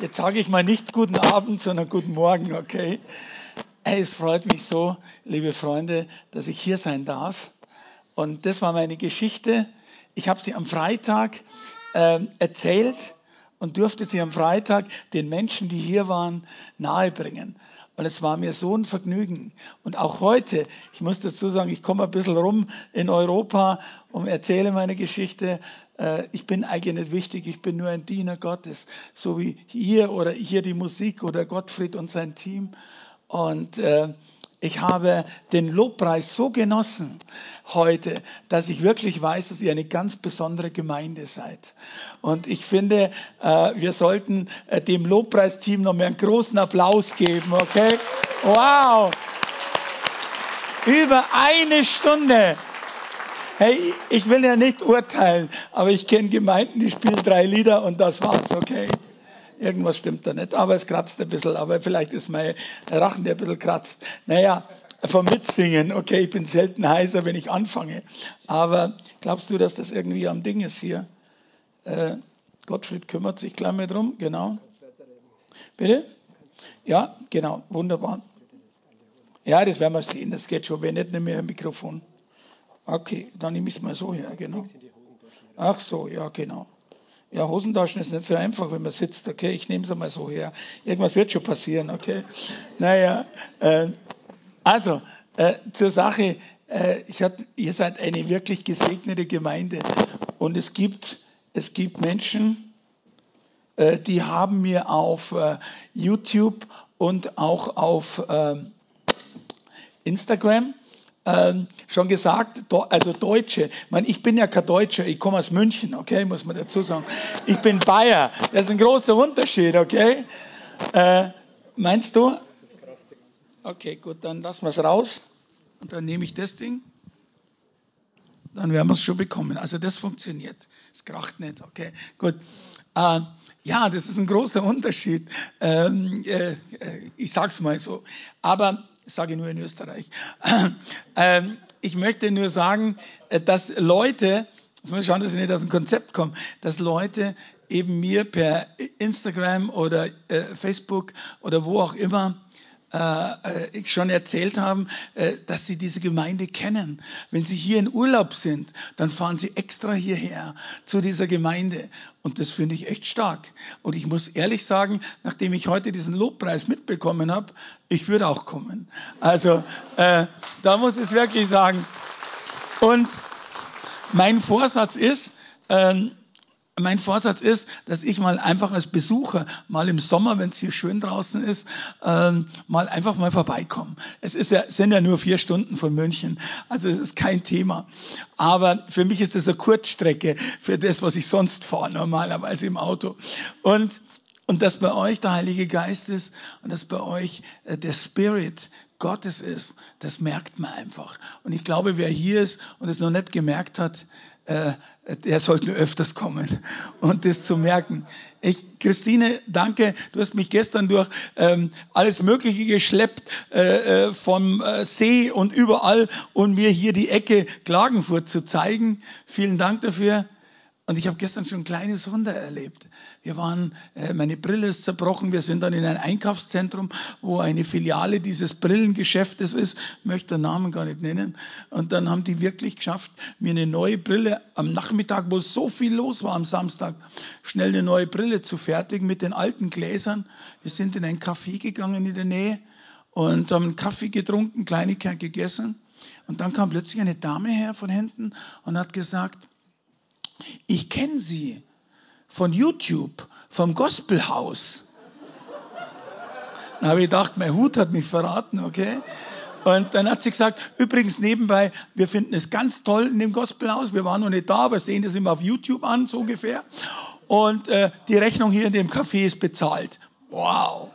Jetzt sage ich mal nicht guten Abend, sondern guten Morgen, okay? Es freut mich so, liebe Freunde, dass ich hier sein darf. Und das war meine Geschichte. Ich habe sie am Freitag äh, erzählt und durfte sie am Freitag den Menschen, die hier waren, nahebringen. Und es war mir so ein Vergnügen. Und auch heute, ich muss dazu sagen, ich komme ein bisschen rum in Europa und erzähle meine Geschichte. Äh, ich bin eigentlich nicht wichtig, ich bin nur ein Diener Gottes, so wie hier oder hier die Musik oder Gottfried und sein Team. Und äh, ich habe den Lobpreis so genossen heute, dass ich wirklich weiß, dass ihr eine ganz besondere Gemeinde seid. Und ich finde, äh, wir sollten äh, dem Lobpreisteam noch mehr einen großen Applaus geben, okay? Wow! Über eine Stunde. Hey, ich will ja nicht urteilen, aber ich kenne Gemeinden, die spielen drei Lieder und das war's, okay? Irgendwas stimmt da nicht, aber es kratzt ein bisschen, aber vielleicht ist mein Rachen, der ein bisschen kratzt. Naja, vom Mitsingen, okay, ich bin selten heiser, wenn ich anfange. Aber glaubst du, dass das irgendwie am Ding ist hier? Äh, Gottfried kümmert sich gleich mal drum, genau. Bitte? Ja, genau, wunderbar. Ja, das werden wir sehen, das geht schon, wenn nicht, nehme ich ein Mikrofon. Okay, dann nehme ich es mal so her, genau. Ach so, ja, genau. Ja, Hosentaschen ist nicht so einfach, wenn man sitzt. Okay, ich nehme es einmal so her. Irgendwas wird schon passieren, okay? Naja, äh, also äh, zur Sache. Äh, hab, ihr seid eine wirklich gesegnete Gemeinde. Und es gibt, es gibt Menschen, äh, die haben mir auf äh, YouTube und auch auf ähm, Instagram ähm, schon gesagt, also Deutsche, ich, meine, ich bin ja kein Deutscher, ich komme aus München, okay, muss man dazu sagen. Ich bin Bayer, das ist ein großer Unterschied, okay? Äh, meinst du? Okay, gut, dann lassen wir es raus und dann nehme ich das Ding. Dann werden wir es schon bekommen. Also das funktioniert. Es kracht nicht, okay, gut. Äh, ja, das ist ein großer Unterschied. Ähm, äh, äh ich sag's mal so. Aber ich sage nur in Österreich. Ähm, ich möchte nur sagen, äh, dass Leute, jetzt muss ich schauen, dass ich nicht aus dem Konzept komme, dass Leute eben mir per Instagram oder äh, Facebook oder wo auch immer äh, äh, schon erzählt haben, äh, dass sie diese Gemeinde kennen. Wenn sie hier in Urlaub sind, dann fahren sie extra hierher zu dieser Gemeinde. Und das finde ich echt stark. Und ich muss ehrlich sagen, nachdem ich heute diesen Lobpreis mitbekommen habe, ich würde auch kommen. Also äh, da muss ich wirklich sagen. Und mein Vorsatz ist, ähm, mein Vorsatz ist, dass ich mal einfach als Besucher, mal im Sommer, wenn es hier schön draußen ist, ähm, mal einfach mal vorbeikomme. Es ist ja, sind ja nur vier Stunden von München, also es ist kein Thema. Aber für mich ist das eine Kurzstrecke für das, was ich sonst fahre, normalerweise im Auto. Und, und dass bei euch der Heilige Geist ist und dass bei euch äh, der Spirit Gottes ist, das merkt man einfach. Und ich glaube, wer hier ist und es noch nicht gemerkt hat, der sollte öfters kommen und das zu merken. Ich, Christine, danke. Du hast mich gestern durch ähm, alles Mögliche geschleppt äh, äh, vom äh, See und überall und mir hier die Ecke Klagenfurt zu zeigen. Vielen Dank dafür. Und ich habe gestern schon ein kleines Wunder erlebt. Wir waren, äh, meine Brille ist zerbrochen. Wir sind dann in ein Einkaufszentrum, wo eine Filiale dieses Brillengeschäftes ist. Möchte den Namen gar nicht nennen. Und dann haben die wirklich geschafft, mir eine neue Brille am Nachmittag, wo so viel los war am Samstag, schnell eine neue Brille zu fertigen mit den alten Gläsern. Wir sind in ein Café gegangen in der Nähe und haben einen Kaffee getrunken, Kleinigkeit gegessen. Und dann kam plötzlich eine Dame her von hinten und hat gesagt, ich kenne sie von YouTube, vom Gospelhaus. Dann habe ich gedacht, mein Hut hat mich verraten, okay? Und dann hat sie gesagt, übrigens nebenbei, wir finden es ganz toll in dem Gospelhaus. Wir waren noch nicht da, aber sehen das immer auf YouTube an, so ungefähr. Und äh, die Rechnung hier in dem Café ist bezahlt. Wow.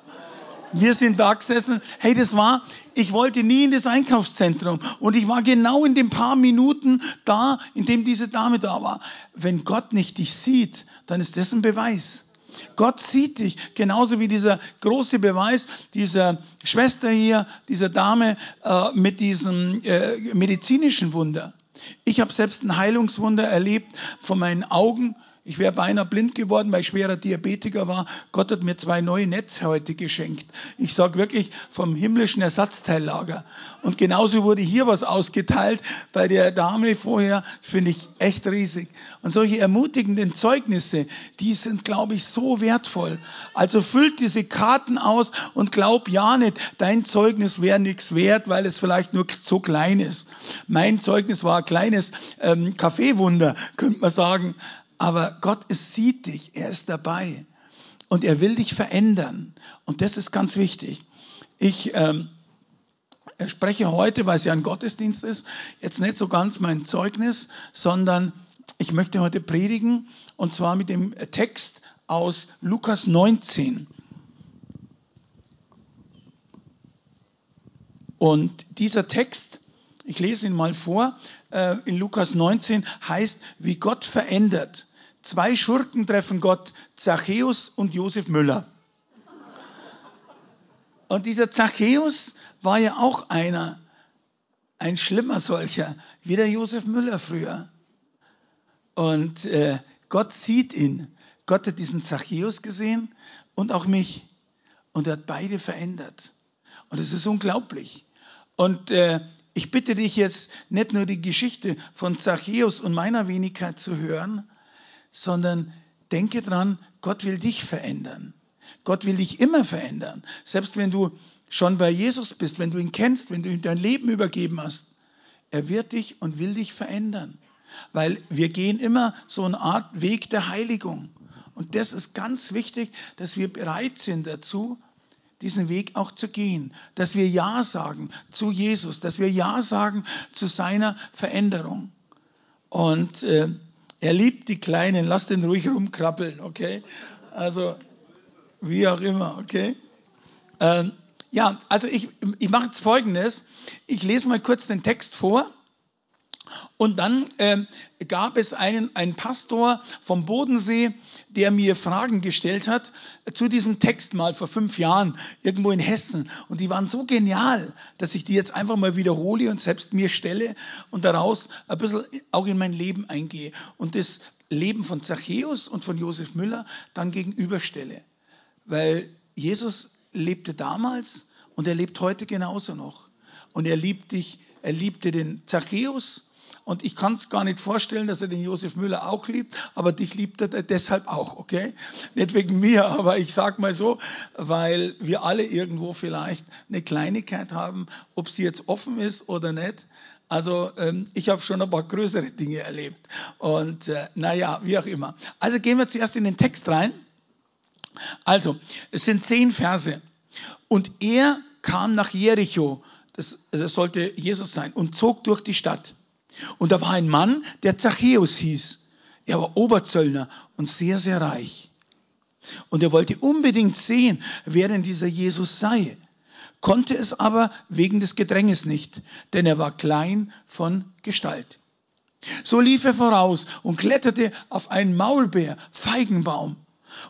Wir sind da gesessen. Hey, das war, ich wollte nie in das Einkaufszentrum. Und ich war genau in den paar Minuten da, in dem diese Dame da war. Wenn Gott nicht dich sieht, dann ist das ein Beweis. Gott sieht dich, genauso wie dieser große Beweis dieser Schwester hier, dieser Dame äh, mit diesem äh, medizinischen Wunder. Ich habe selbst ein Heilungswunder erlebt von meinen Augen Ich wäre beinahe blind geworden, weil ich schwerer Diabetiker war. Gott hat mir zwei neue Netze heute geschenkt. Ich sage wirklich vom himmlischen Ersatzteillager. Und genauso wurde hier was ausgeteilt bei der Dame vorher, finde ich echt riesig. Und solche ermutigenden Zeugnisse, die sind, glaube ich, so wertvoll. Also füllt diese Karten aus und glaub ja nicht, dein Zeugnis wäre nichts wert, weil es vielleicht nur so klein ist. Mein Zeugnis war ein kleines ähm, Kaffeewunder, könnte man sagen. Aber Gott es sieht dich, er ist dabei und er will dich verändern. Und das ist ganz wichtig. Ich ähm, spreche heute, weil es ja ein Gottesdienst ist, jetzt nicht so ganz mein Zeugnis, sondern ich möchte heute predigen und zwar mit dem Text aus Lukas 19. Und dieser Text, ich lese ihn mal vor, äh, in Lukas 19 heißt, wie Gott verändert. Zwei Schurken treffen Gott, Zachäus und Josef Müller. Und dieser Zachäus war ja auch einer, ein schlimmer solcher, wie der Josef Müller früher. Und äh, Gott sieht ihn. Gott hat diesen Zachäus gesehen und auch mich. Und er hat beide verändert. Und es ist unglaublich. Und äh, ich bitte dich jetzt nicht nur die Geschichte von Zachäus und meiner Wenigkeit zu hören, sondern denke dran, Gott will dich verändern. Gott will dich immer verändern. Selbst wenn du schon bei Jesus bist, wenn du ihn kennst, wenn du ihm dein Leben übergeben hast. Er wird dich und will dich verändern. Weil wir gehen immer so eine Art Weg der Heiligung. Und das ist ganz wichtig, dass wir bereit sind dazu, diesen Weg auch zu gehen. Dass wir Ja sagen zu Jesus, dass wir Ja sagen zu seiner Veränderung. Und äh, er liebt die Kleinen, lass den ruhig rumkrabbeln, okay? Also, wie auch immer, okay? Ähm, ja, also ich, ich mache jetzt Folgendes. Ich lese mal kurz den Text vor und dann äh, gab es einen, einen Pastor vom Bodensee, der mir Fragen gestellt hat zu diesem Text mal vor fünf Jahren irgendwo in Hessen. Und die waren so genial, dass ich die jetzt einfach mal wiederhole und selbst mir stelle und daraus ein bisschen auch in mein Leben eingehe und das Leben von Zachäus und von Josef Müller dann gegenüberstelle. Weil Jesus lebte damals und er lebt heute genauso noch. Und er liebt dich, er liebte den Zachäus und ich kann es gar nicht vorstellen, dass er den Josef Müller auch liebt, aber dich liebt er deshalb auch, okay? Nicht wegen mir, aber ich sag mal so, weil wir alle irgendwo vielleicht eine Kleinigkeit haben, ob sie jetzt offen ist oder nicht. Also ähm, ich habe schon ein paar größere Dinge erlebt. Und äh, naja, wie auch immer. Also gehen wir zuerst in den Text rein. Also, es sind zehn Verse. Und er kam nach Jericho, das, das sollte Jesus sein, und zog durch die Stadt. Und da war ein Mann, der Zachäus hieß. Er war Oberzöllner und sehr, sehr reich. Und er wollte unbedingt sehen, wer denn dieser Jesus sei, konnte es aber wegen des Gedränges nicht, denn er war klein von Gestalt. So lief er voraus und kletterte auf einen Maulbeer, Feigenbaum,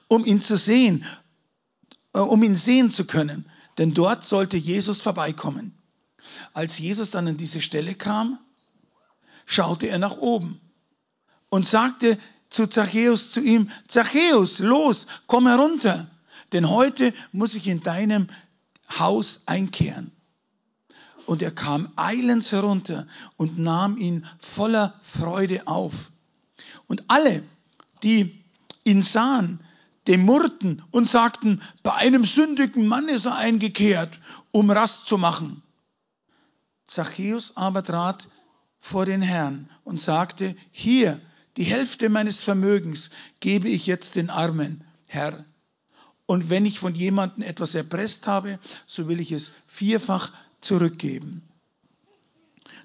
um ihn zu sehen, äh, um ihn sehen zu können, denn dort sollte Jesus vorbeikommen. Als Jesus dann an diese Stelle kam, schaute er nach oben und sagte zu Zachäus zu ihm, Zachäus, los, komm herunter, denn heute muss ich in deinem Haus einkehren. Und er kam eilends herunter und nahm ihn voller Freude auf. Und alle, die ihn sahen, demurrten und sagten, bei einem sündigen Mann ist er eingekehrt, um Rast zu machen. Zachäus aber trat vor den Herrn und sagte, hier, die Hälfte meines Vermögens gebe ich jetzt den Armen, Herr. Und wenn ich von jemandem etwas erpresst habe, so will ich es vierfach zurückgeben.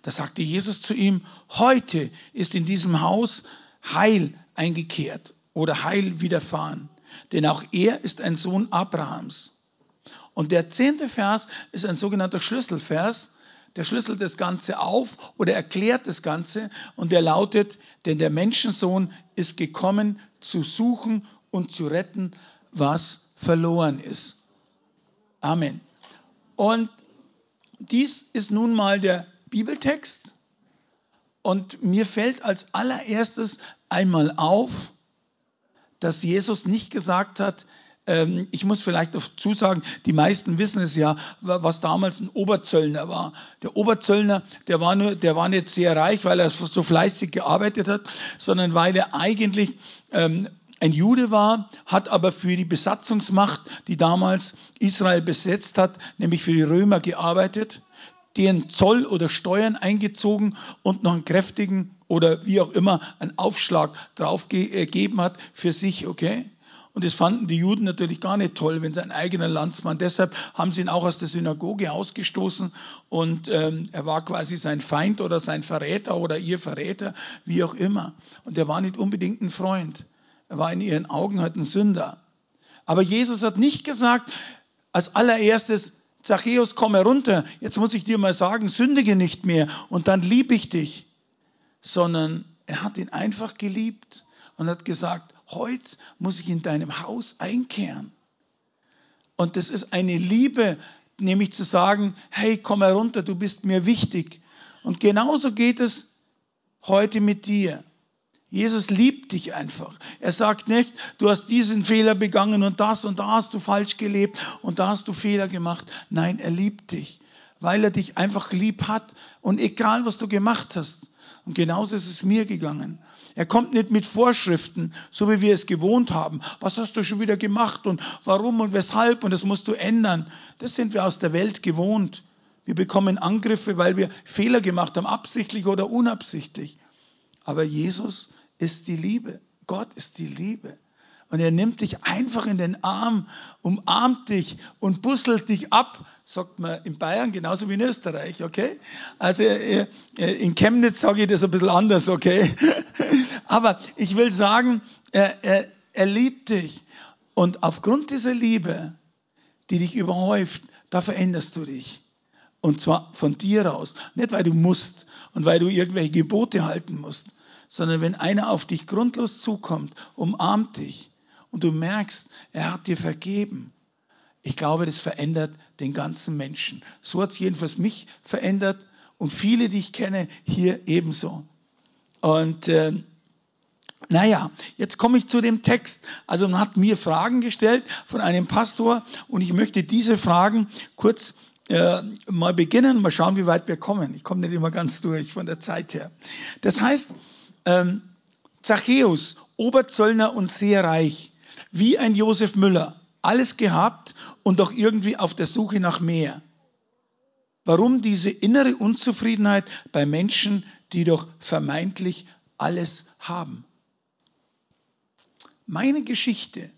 Da sagte Jesus zu ihm, heute ist in diesem Haus Heil eingekehrt oder Heil widerfahren, denn auch er ist ein Sohn Abrahams. Und der zehnte Vers ist ein sogenannter Schlüsselvers, der schlüsselt das Ganze auf oder erklärt das Ganze und der lautet, denn der Menschensohn ist gekommen zu suchen und zu retten, was verloren ist. Amen. Und dies ist nun mal der Bibeltext und mir fällt als allererstes einmal auf, dass Jesus nicht gesagt hat, ähm, ich muss vielleicht dazu sagen, die meisten wissen es ja, was damals ein Oberzöllner war. Der Oberzöllner, der war, nur, der war nicht sehr reich, weil er so fleißig gearbeitet hat, sondern weil er eigentlich ähm, ein Jude war, hat aber für die Besatzungsmacht, die damals Israel besetzt hat, nämlich für die Römer gearbeitet, deren Zoll oder Steuern eingezogen und noch einen kräftigen oder wie auch immer einen Aufschlag draufgegeben hat für sich, okay? Und das fanden die Juden natürlich gar nicht toll, wenn sein eigener Landsmann. Deshalb haben sie ihn auch aus der Synagoge ausgestoßen und ähm, er war quasi sein Feind oder sein Verräter oder ihr Verräter, wie auch immer. Und er war nicht unbedingt ein Freund. Er war in ihren Augen halt ein Sünder. Aber Jesus hat nicht gesagt, als allererstes, Zachäus, komm herunter, jetzt muss ich dir mal sagen, sündige nicht mehr und dann liebe ich dich. Sondern er hat ihn einfach geliebt und hat gesagt, heute muss ich in deinem Haus einkehren. Und das ist eine Liebe, nämlich zu sagen, hey, komm herunter, du bist mir wichtig. Und genauso geht es heute mit dir. Jesus liebt dich einfach. Er sagt nicht, du hast diesen Fehler begangen und das und da hast du falsch gelebt und da hast du Fehler gemacht. Nein, er liebt dich, weil er dich einfach lieb hat und egal was du gemacht hast. Und genauso ist es mir gegangen. Er kommt nicht mit Vorschriften, so wie wir es gewohnt haben. Was hast du schon wieder gemacht und warum und weshalb und das musst du ändern. Das sind wir aus der Welt gewohnt. Wir bekommen Angriffe, weil wir Fehler gemacht haben, absichtlich oder unabsichtlich. Aber Jesus ist die Liebe. Gott ist die Liebe. Und er nimmt dich einfach in den Arm, umarmt dich und busselt dich ab, sagt man in Bayern genauso wie in Österreich, okay? Also äh, äh, in Chemnitz sage ich das ein bisschen anders, okay? Aber ich will sagen, er, er, er liebt dich. Und aufgrund dieser Liebe, die dich überhäuft, da veränderst du dich. Und zwar von dir aus. Nicht, weil du musst und weil du irgendwelche Gebote halten musst, sondern wenn einer auf dich grundlos zukommt, umarmt dich und du merkst, er hat dir vergeben. Ich glaube, das verändert den ganzen Menschen. So hat es jedenfalls mich verändert und viele, die ich kenne, hier ebenso. Und äh, naja, jetzt komme ich zu dem Text. Also man hat mir Fragen gestellt von einem Pastor und ich möchte diese Fragen kurz äh, mal beginnen, mal schauen, wie weit wir kommen. Ich komme nicht immer ganz durch von der Zeit her. Das heißt, ähm, Zachäus, Oberzöllner und sehr reich, wie ein Josef Müller, alles gehabt und doch irgendwie auf der Suche nach mehr. Warum diese innere Unzufriedenheit bei Menschen, die doch vermeintlich alles haben? Meine Geschichte,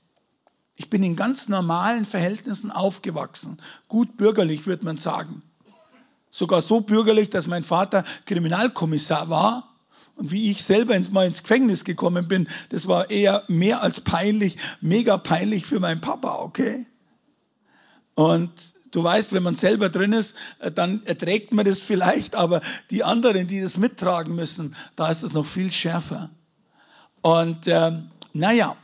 ich bin in ganz normalen Verhältnissen aufgewachsen, gut bürgerlich würde man sagen. Sogar so bürgerlich, dass mein Vater Kriminalkommissar war und wie ich selber ins, mal ins Gefängnis gekommen bin, das war eher mehr als peinlich, mega peinlich für meinen Papa, okay? Und du weißt, wenn man selber drin ist, äh, dann erträgt man das vielleicht, aber die anderen, die das mittragen müssen, da ist es noch viel schärfer. Und ähm, naja,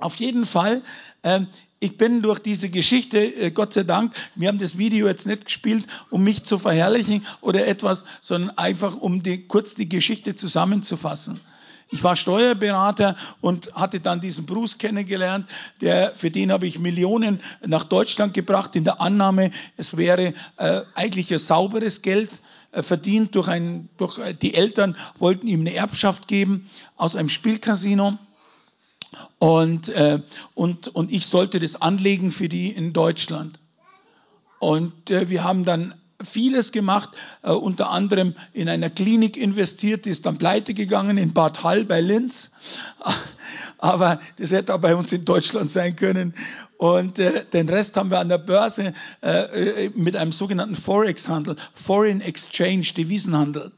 auf jeden Fall ähm, ich bin durch diese Geschichte, äh, Gott sei Dank, wir haben das Video jetzt nicht gespielt, um mich zu verherrlichen oder etwas, sondern einfach, um die, kurz die Geschichte zusammenzufassen. Ich war Steuerberater und hatte dann diesen Bruce kennengelernt, der, für den habe ich Millionen nach Deutschland gebracht, in der Annahme, es wäre äh, eigentlich ein sauberes Geld äh, verdient durch ein, durch, äh, die Eltern wollten ihm eine Erbschaft geben aus einem Spielcasino. Und, äh, und, und ich sollte das anlegen für die in Deutschland. Und äh, wir haben dann vieles gemacht, äh, unter anderem in einer Klinik investiert, die ist dann pleite gegangen in Bad Hall bei Linz. Aber das hätte auch bei uns in Deutschland sein können. Und äh, den Rest haben wir an der Börse äh, äh mit einem sogenannten Forex-Handel, Foreign Exchange, Devisenhandel,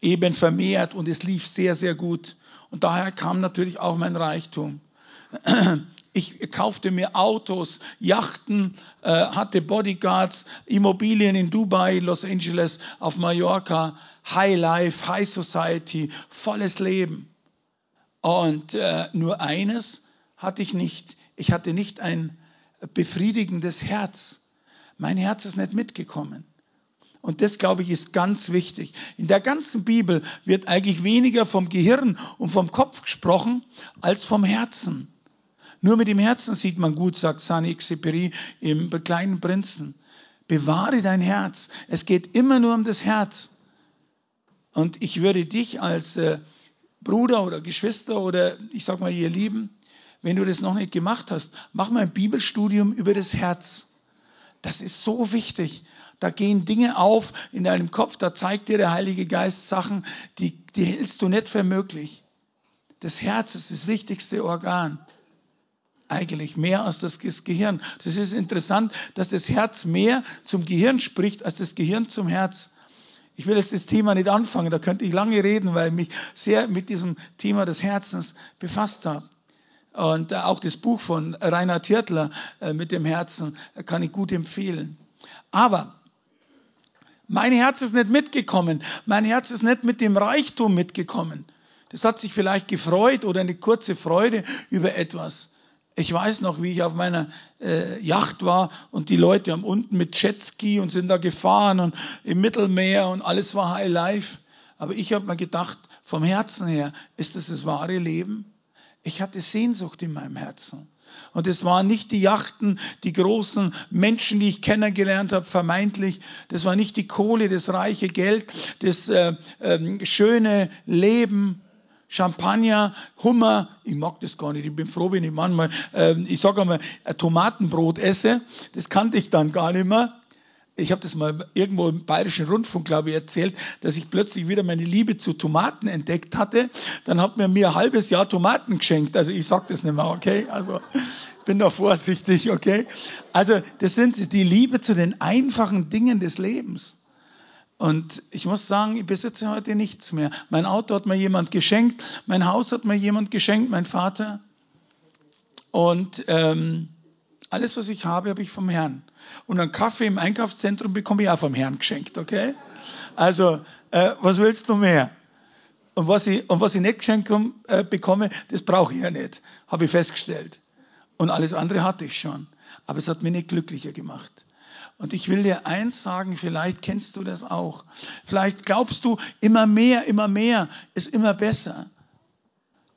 eben vermehrt und es lief sehr, sehr gut. Und daher kam natürlich auch mein Reichtum. Ich kaufte mir Autos, Yachten, äh, hatte Bodyguards, Immobilien in Dubai, Los Angeles, auf Mallorca, High Life, High Society, volles Leben. Und äh, nur eines hatte ich nicht. Ich hatte nicht ein befriedigendes Herz. Mein Herz ist nicht mitgekommen. Und das, glaube ich, ist ganz wichtig. In der ganzen Bibel wird eigentlich weniger vom Gehirn und vom Kopf gesprochen als vom Herzen. Nur mit dem Herzen sieht man gut, sagt Saint-Exupéry im kleinen Prinzen. Bewahre dein Herz. Es geht immer nur um das Herz. Und ich würde dich als äh, Bruder oder Geschwister oder ich sag mal ihr Lieben, wenn du das noch nicht gemacht hast, mach mal ein Bibelstudium über das Herz. Das ist so wichtig. Da gehen Dinge auf in deinem Kopf, da zeigt dir der Heilige Geist Sachen, die, die hältst du nicht für möglich. Das Herz ist das wichtigste Organ. Eigentlich mehr als das Gehirn. Das ist interessant, dass das Herz mehr zum Gehirn spricht als das Gehirn zum Herz. Ich will jetzt das Thema nicht anfangen, da könnte ich lange reden, weil ich mich sehr mit diesem Thema des Herzens befasst habe. Und äh, auch das Buch von Rainer Tirtler äh, mit dem Herzen kann ich gut empfehlen. Aber mein Herz ist nicht mitgekommen. Mein Herz ist nicht mit dem Reichtum mitgekommen. Das hat sich vielleicht gefreut oder eine kurze Freude über etwas. Ich weiß noch, wie ich auf meiner äh, Yacht war und die Leute haben unten mit Jetski und sind da gefahren und im Mittelmeer und alles war High Life. Aber ich habe mir gedacht, vom Herzen her, ist das das wahre Leben? Ich hatte Sehnsucht in meinem Herzen. Und es waren nicht die Yachten, die großen Menschen, die ich kennengelernt habe, vermeintlich. Das war nicht die Kohle, das reiche Geld, das äh, äh, schöne Leben. Champagner, Hummer, ich mag das gar nicht, ich bin froh, wenn ich manchmal, äh, ich sage einmal, ein Tomatenbrot esse, das kannte ich dann gar nicht mehr ich habe das mal irgendwo im Bayerischen Rundfunk, glaube ich, erzählt, dass ich plötzlich wieder meine Liebe zu Tomaten entdeckt hatte. Dann hat mir mir ein halbes Jahr Tomaten geschenkt. Also ich sage das nicht mehr, okay? Also bin da vorsichtig, okay? Also das sind die Liebe zu den einfachen Dingen des Lebens. Und ich muss sagen, ich besitze heute nichts mehr. Mein Auto hat mir jemand geschenkt, mein Haus hat mir jemand geschenkt, mein Vater. Und ähm, alles, was ich habe, habe ich vom Herrn. Und einen Kaffee im Einkaufszentrum bekomme ich auch vom Herrn geschenkt, okay? Also, äh, was willst du mehr? Und was ich, und was ich nicht geschenkt äh, bekomme, das brauche ich ja nicht, habe ich festgestellt. Und alles andere hatte ich schon. Aber es hat mich nicht glücklicher gemacht. Und ich will dir eins sagen, vielleicht kennst du das auch. Vielleicht glaubst du, immer mehr, immer mehr ist immer besser.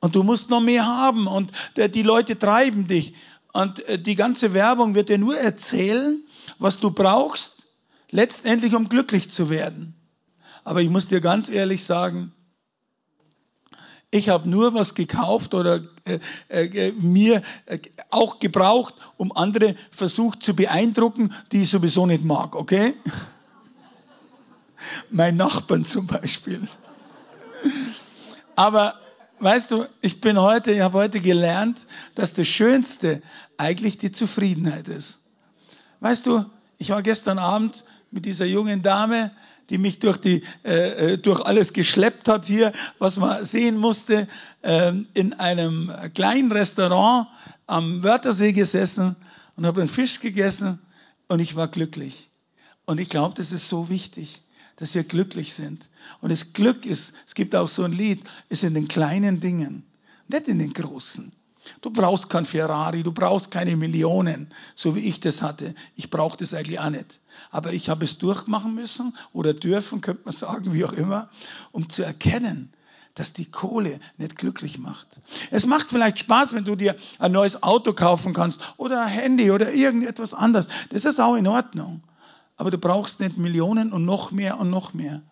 Und du musst noch mehr haben und die Leute treiben dich. Und äh, die ganze Werbung wird dir nur erzählen, was du brauchst, letztendlich um glücklich zu werden. Aber ich muss dir ganz ehrlich sagen, ich habe nur was gekauft oder äh, äh, mir äh, auch gebraucht, um andere versucht zu beeindrucken, die ich sowieso nicht mag, okay? mein Nachbarn zum Beispiel. Aber weißt du, ich bin heute, ich habe heute gelernt, dass das Schönste eigentlich die Zufriedenheit ist. Weißt du, ich war gestern Abend mit dieser jungen Dame, die mich durch, die, äh, äh, durch alles geschleppt hat hier, was man sehen musste, äh, in einem kleinen Restaurant am Wörthersee gesessen und habe einen Fisch gegessen und ich war glücklich. Und ich glaube, das ist so wichtig, dass wir glücklich sind. Und das Glück ist, es gibt auch so ein Lied, ist in den kleinen Dingen, nicht in den großen. Du brauchst kein Ferrari, du brauchst keine Millionen, so wie ich das hatte. Ich brauche das eigentlich auch nicht. Aber ich habe es durchmachen müssen oder dürfen, könnte man sagen, wie auch immer, um zu erkennen, dass die Kohle nicht glücklich macht. Es macht vielleicht Spaß, wenn du dir ein neues Auto kaufen kannst oder ein Handy oder irgendetwas anderes. Das ist auch in Ordnung. Aber du brauchst nicht Millionen und noch mehr und noch mehr.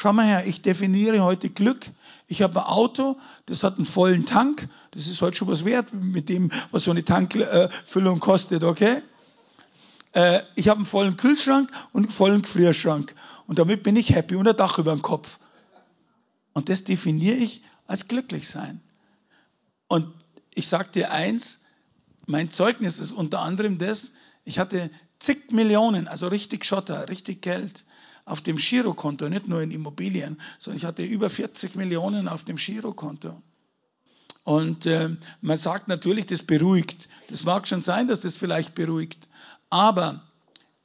Schau mal her, ich definiere heute Glück. Ich habe ein Auto, das hat einen vollen Tank. Das ist heute schon was wert mit dem, was so eine Tankfüllung kostet, okay? Äh, ich habe einen vollen Kühlschrank und einen vollen Gefrierschrank. Und damit bin ich happy und ein Dach über dem Kopf. Und das definiere ich als glücklich sein. Und ich sage dir eins, mein Zeugnis ist unter anderem das, ich hatte zig Millionen, also richtig Schotter, richtig Geld auf dem Girokonto, nicht nur in Immobilien, sondern ich hatte über 40 Millionen auf dem Girokonto. Und äh, man sagt natürlich, das beruhigt. Das mag schon sein, dass das vielleicht beruhigt, aber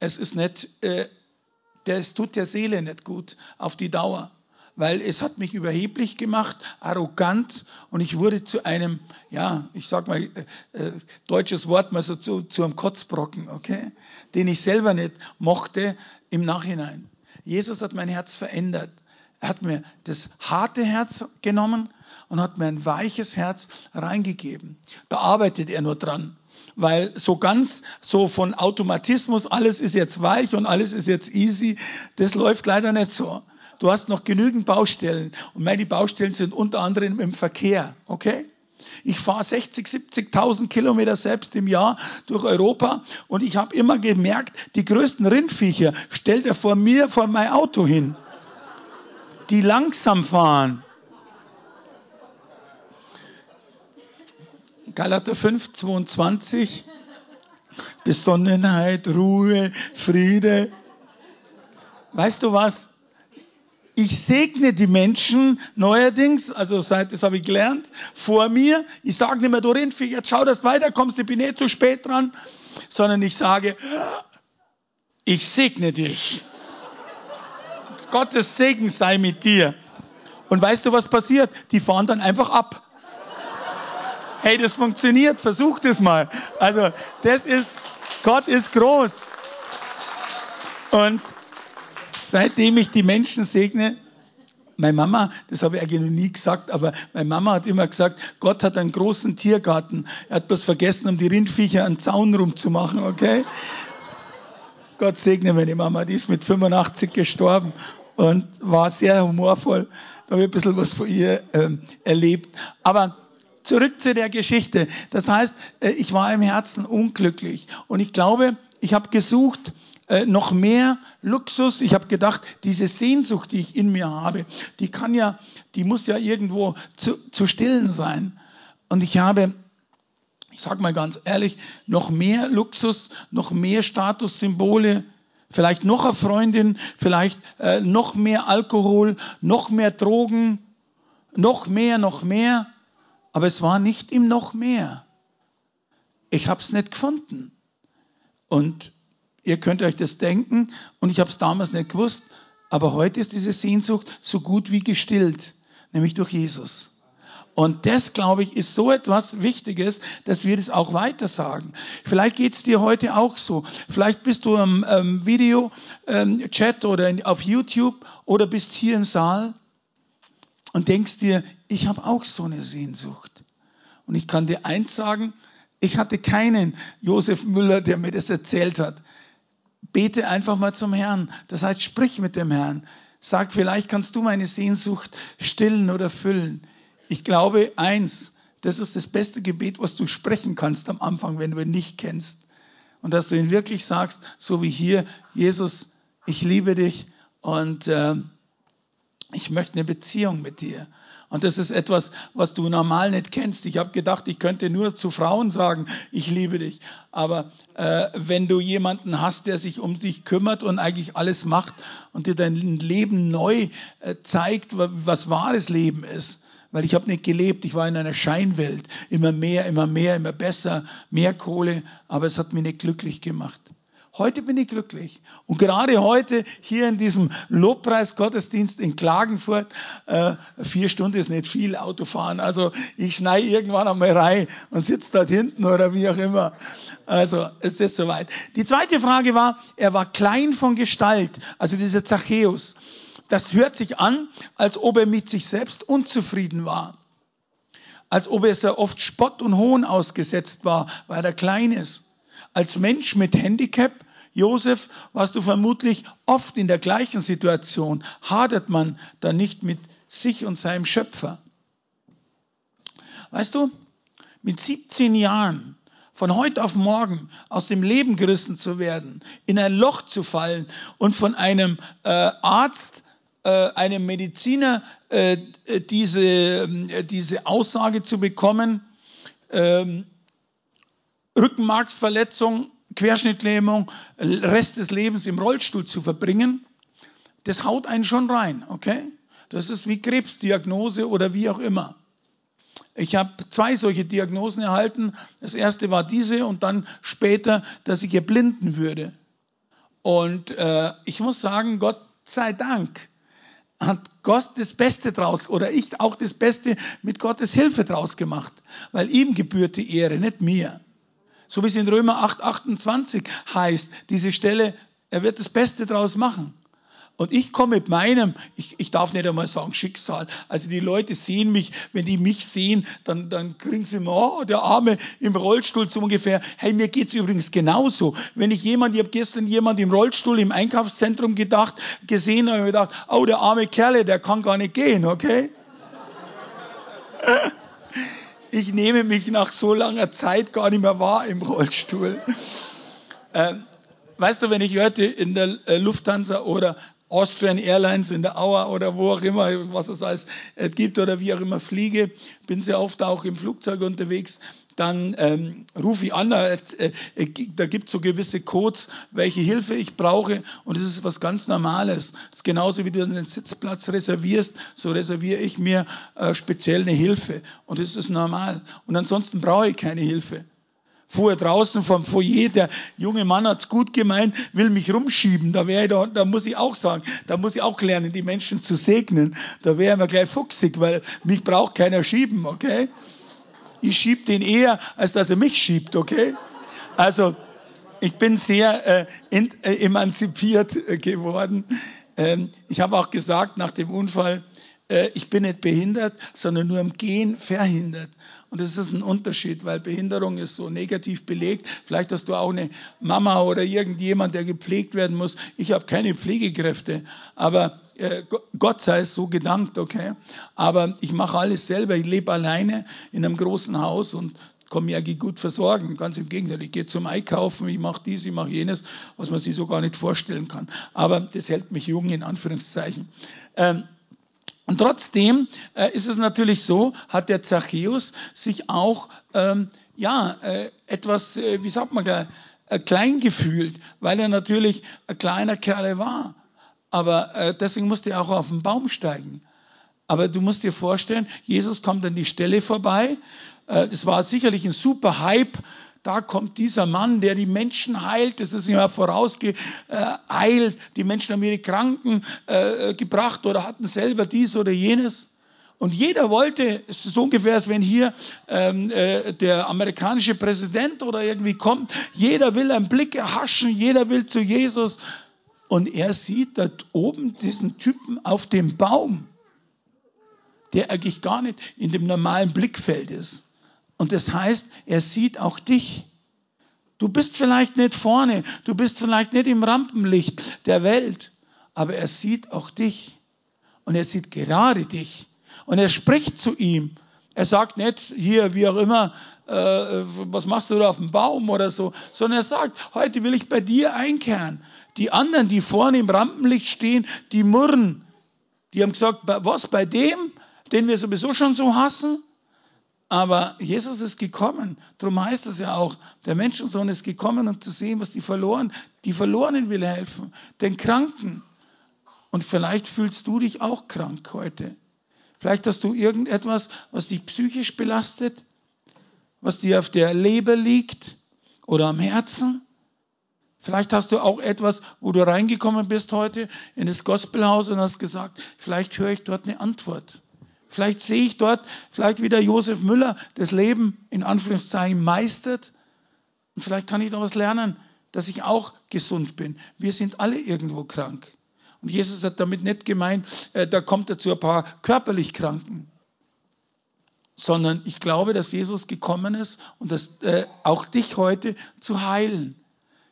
es ist nicht, äh, das tut der Seele nicht gut auf die Dauer, weil es hat mich überheblich gemacht, arrogant und ich wurde zu einem, ja, ich sag mal, äh, äh, deutsches Wort mal so zu, zu einem Kotzbrocken, okay, den ich selber nicht mochte im Nachhinein. Jesus hat mein Herz verändert. Er hat mir das harte Herz genommen und hat mir ein weiches Herz reingegeben. Da arbeitet er nur dran. Weil so ganz so von Automatismus, alles ist jetzt weich und alles ist jetzt easy, das läuft leider nicht so. Du hast noch genügend Baustellen. Und meine Baustellen sind unter anderem im Verkehr. Okay? Ich fahre 60, 70.000 Kilometer selbst im Jahr durch Europa und ich habe immer gemerkt, die größten Rindviecher stellt er vor mir vor mein Auto hin, die langsam fahren. Galater 5, 22. Besonnenheit, Ruhe, Friede. Weißt du was? Ich segne die Menschen neuerdings, also seit, das habe ich gelernt, vor mir. Ich sage nicht mehr, du Rindvieh, jetzt schau, dass du weiterkommst, ich bin eh zu spät dran. Sondern ich sage, ich segne dich. Gottes Segen sei mit dir. Und weißt du, was passiert? Die fahren dann einfach ab. Hey, das funktioniert, versuch das mal. Also, das ist, Gott ist groß. Und seitdem ich die Menschen segne, meine Mama, das habe ich eigentlich noch nie gesagt, aber meine Mama hat immer gesagt, Gott hat einen großen Tiergarten. Er hat bloß vergessen, um die Rindviecher einen Zaun rumzumachen, okay? Gott segne meine Mama, die ist mit 85 gestorben und war sehr humorvoll. Da habe ich ein bisschen was von ihr ähm, erlebt. Aber zurück zu der Geschichte. Das heißt, äh, ich war im Herzen unglücklich und ich glaube, ich habe gesucht äh, noch mehr Luxus. Ich habe gedacht, diese Sehnsucht, die ich in mir habe, die kann ja, die muss ja irgendwo zu, zu stillen sein. Und ich habe ich sage mal ganz ehrlich, noch mehr Luxus, noch mehr Statussymbole, vielleicht noch eine Freundin, vielleicht äh, noch mehr Alkohol, noch mehr Drogen, noch mehr, noch mehr. Aber es war nicht im noch mehr. Ich habe es nicht gefunden. Und ihr könnt euch das denken. Und ich habe es damals nicht gewusst. Aber heute ist diese Sehnsucht so gut wie gestillt, nämlich durch Jesus. Und das, glaube ich, ist so etwas Wichtiges, dass wir das auch weiter sagen. Vielleicht geht es dir heute auch so. Vielleicht bist du im ähm, Video-Chat ähm, oder in, auf YouTube oder bist hier im Saal und denkst dir, ich habe auch so eine Sehnsucht. Und ich kann dir eins sagen, ich hatte keinen Josef Müller, der mir das erzählt hat. Bete einfach mal zum Herrn. Das heißt, sprich mit dem Herrn. Sag, vielleicht kannst du meine Sehnsucht stillen oder füllen. Ich glaube, eins, das ist das beste Gebet, was du sprechen kannst am Anfang, wenn du ihn nicht kennst. Und dass du ihn wirklich sagst, so wie hier, Jesus, ich liebe dich und äh, ich möchte eine Beziehung mit dir. Und das ist etwas, was du normal nicht kennst. Ich habe gedacht, ich könnte nur zu Frauen sagen, ich liebe dich. Aber äh, wenn du jemanden hast, der sich um dich kümmert und eigentlich alles macht und dir dein Leben neu äh, zeigt, was wahres Leben ist, weil ich habe nicht gelebt, ich war in einer Scheinwelt, immer mehr, immer mehr, immer besser, mehr Kohle, aber es hat mich nicht glücklich gemacht. Heute bin ich glücklich. Und gerade heute hier in diesem Lobpreis-Gottesdienst in Klagenfurt, äh, vier Stunden ist nicht viel Autofahren. Also ich schneide irgendwann einmal rein und sitze dort hinten oder wie auch immer. Also es ist soweit. Die zweite Frage war, er war klein von Gestalt, also dieser Zachäus. Das hört sich an, als ob er mit sich selbst unzufrieden war. Als ob er sehr oft Spott und Hohn ausgesetzt war, weil er klein ist. Als Mensch mit Handicap, Josef, warst du vermutlich oft in der gleichen Situation. Hadert man da nicht mit sich und seinem Schöpfer? Weißt du, mit 17 Jahren von heute auf morgen aus dem Leben gerissen zu werden, in ein Loch zu fallen und von einem äh, Arzt, äh, einem Mediziner äh, diese, äh, diese Aussage zu bekommen, ähm, Rückenmarksverletzung, Querschnittlähmung, Rest des Lebens im Rollstuhl zu verbringen, das haut einen schon rein, okay? Das ist wie Krebsdiagnose oder wie auch immer. Ich habe zwei solche Diagnosen erhalten. Das erste war diese und dann später, dass ich erblinden würde. Und äh, ich muss sagen, Gott sei Dank hat Gott das Beste draus oder ich auch das Beste mit Gottes Hilfe draus gemacht, weil ihm gebührt die Ehre, nicht mir. So wie es in Römer 8, 28 heißt, diese Stelle, er wird das Beste draus machen. Und ich komme mit meinem, ich, ich darf nicht einmal sagen Schicksal. Also die Leute sehen mich, wenn die mich sehen, dann, dann kriegen sie immer, oh, der Arme im Rollstuhl so ungefähr. Hey, mir geht's übrigens genauso. Wenn ich jemand, ich habe gestern jemand im Rollstuhl im Einkaufszentrum gedacht, gesehen, habe ich gedacht, oh, der arme Kerle, der kann gar nicht gehen, okay? Ich nehme mich nach so langer Zeit gar nicht mehr wahr im Rollstuhl. Ähm, weißt du, wenn ich hörte in der äh, Lufthansa oder Austrian Airlines in der Auer oder wo auch immer, was es alles äh, gibt oder wie auch immer fliege, bin sehr oft auch im Flugzeug unterwegs, dann ähm, rufe ich an, äh, äh, da gibt es so gewisse Codes, welche Hilfe ich brauche und das ist was ganz Normales. Das ist genauso wie du einen Sitzplatz reservierst, so reserviere ich mir äh, speziell eine Hilfe und das ist normal. Und ansonsten brauche ich keine Hilfe. Vorher draußen vom Foyer, der junge Mann hat's gut gemeint, will mich rumschieben. Da wäre da, da muss ich auch sagen, da muss ich auch lernen, die Menschen zu segnen. Da wären wir gleich fuchsig, weil mich braucht keiner schieben, okay? Ich schieb den eher, als dass er mich schiebt, okay? Also, ich bin sehr äh, in, äh, emanzipiert äh, geworden. Ähm, ich habe auch gesagt nach dem Unfall, äh, ich bin nicht behindert, sondern nur im Gehen verhindert. Und das ist ein Unterschied, weil Behinderung ist so negativ belegt. Vielleicht hast du auch eine Mama oder irgendjemand, der gepflegt werden muss. Ich habe keine Pflegekräfte, aber äh, Gott sei es so gedankt, okay. Aber ich mache alles selber. Ich lebe alleine in einem großen Haus und mich eigentlich gut versorgen. Ganz im Gegenteil, ich gehe zum Einkaufen, ich mache dies, ich mache jenes, was man sich so gar nicht vorstellen kann. Aber das hält mich jung, in Anführungszeichen. Ähm, und trotzdem äh, ist es natürlich so, hat der Zachäus sich auch ähm, ja äh, etwas, äh, wie sagt man da, äh, klein gefühlt, weil er natürlich ein kleiner Kerl war. Aber äh, deswegen musste er auch auf den Baum steigen. Aber du musst dir vorstellen, Jesus kommt an die Stelle vorbei. Äh, das war sicherlich ein super Hype da kommt dieser Mann, der die Menschen heilt. Das ist ihm vorausgeeilt. Die Menschen haben ihre Kranken äh, gebracht oder hatten selber dies oder jenes. Und jeder wollte, es ist ungefähr, als wenn hier ähm, äh, der amerikanische Präsident oder irgendwie kommt, jeder will einen Blick erhaschen, jeder will zu Jesus. Und er sieht da oben diesen Typen auf dem Baum, der eigentlich gar nicht in dem normalen Blickfeld ist. Und das heißt, er sieht auch dich. Du bist vielleicht nicht vorne, du bist vielleicht nicht im Rampenlicht der Welt, aber er sieht auch dich. Und er sieht gerade dich. Und er spricht zu ihm. Er sagt nicht hier, wie auch immer, äh, was machst du da auf dem Baum oder so, sondern er sagt, heute will ich bei dir einkehren. Die anderen, die vorne im Rampenlicht stehen, die murren. Die haben gesagt, was bei dem, den wir sowieso schon so hassen? Aber Jesus ist gekommen. Darum heißt es ja auch, der Menschensohn ist gekommen, um zu sehen, was die verloren, die Verlorenen will helfen, den Kranken. Und vielleicht fühlst du dich auch krank heute. Vielleicht hast du irgendetwas, was dich psychisch belastet, was dir auf der Leber liegt oder am Herzen. Vielleicht hast du auch etwas, wo du reingekommen bist heute in das Gospelhaus und hast gesagt, vielleicht höre ich dort eine Antwort. Vielleicht sehe ich dort, vielleicht wie der Josef Müller das Leben in Anführungszeichen meistert. Und vielleicht kann ich noch was lernen, dass ich auch gesund bin. Wir sind alle irgendwo krank. Und Jesus hat damit nicht gemeint, äh, da kommt er zu ein paar körperlich Kranken. Sondern ich glaube, dass Jesus gekommen ist und das, äh, auch dich heute zu heilen.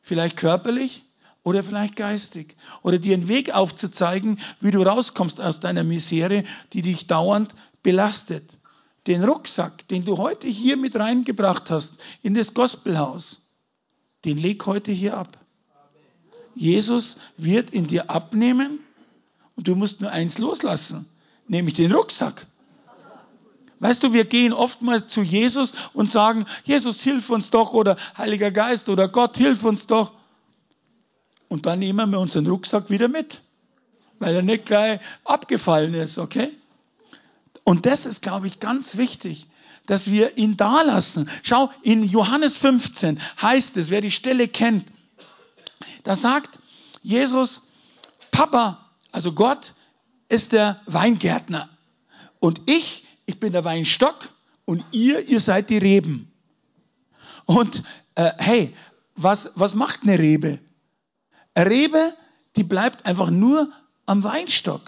Vielleicht körperlich, oder vielleicht geistig. Oder dir einen Weg aufzuzeigen, wie du rauskommst aus deiner Misere, die dich dauernd belastet. Den Rucksack, den du heute hier mit reingebracht hast in das Gospelhaus, den leg heute hier ab. Jesus wird in dir abnehmen und du musst nur eins loslassen, nämlich den Rucksack. Weißt du, wir gehen oftmals zu Jesus und sagen, Jesus, hilf uns doch oder Heiliger Geist oder Gott, hilf uns doch. Und dann nehmen wir unseren Rucksack wieder mit, weil er nicht gleich abgefallen ist, okay? Und das ist, glaube ich, ganz wichtig, dass wir ihn da lassen. Schau, in Johannes 15 heißt es, wer die Stelle kennt, da sagt Jesus, Papa, also Gott, ist der Weingärtner. Und ich, ich bin der Weinstock und ihr, ihr seid die Reben. Und äh, hey, was, was macht eine Rebe? Rebe, die bleibt einfach nur am Weinstock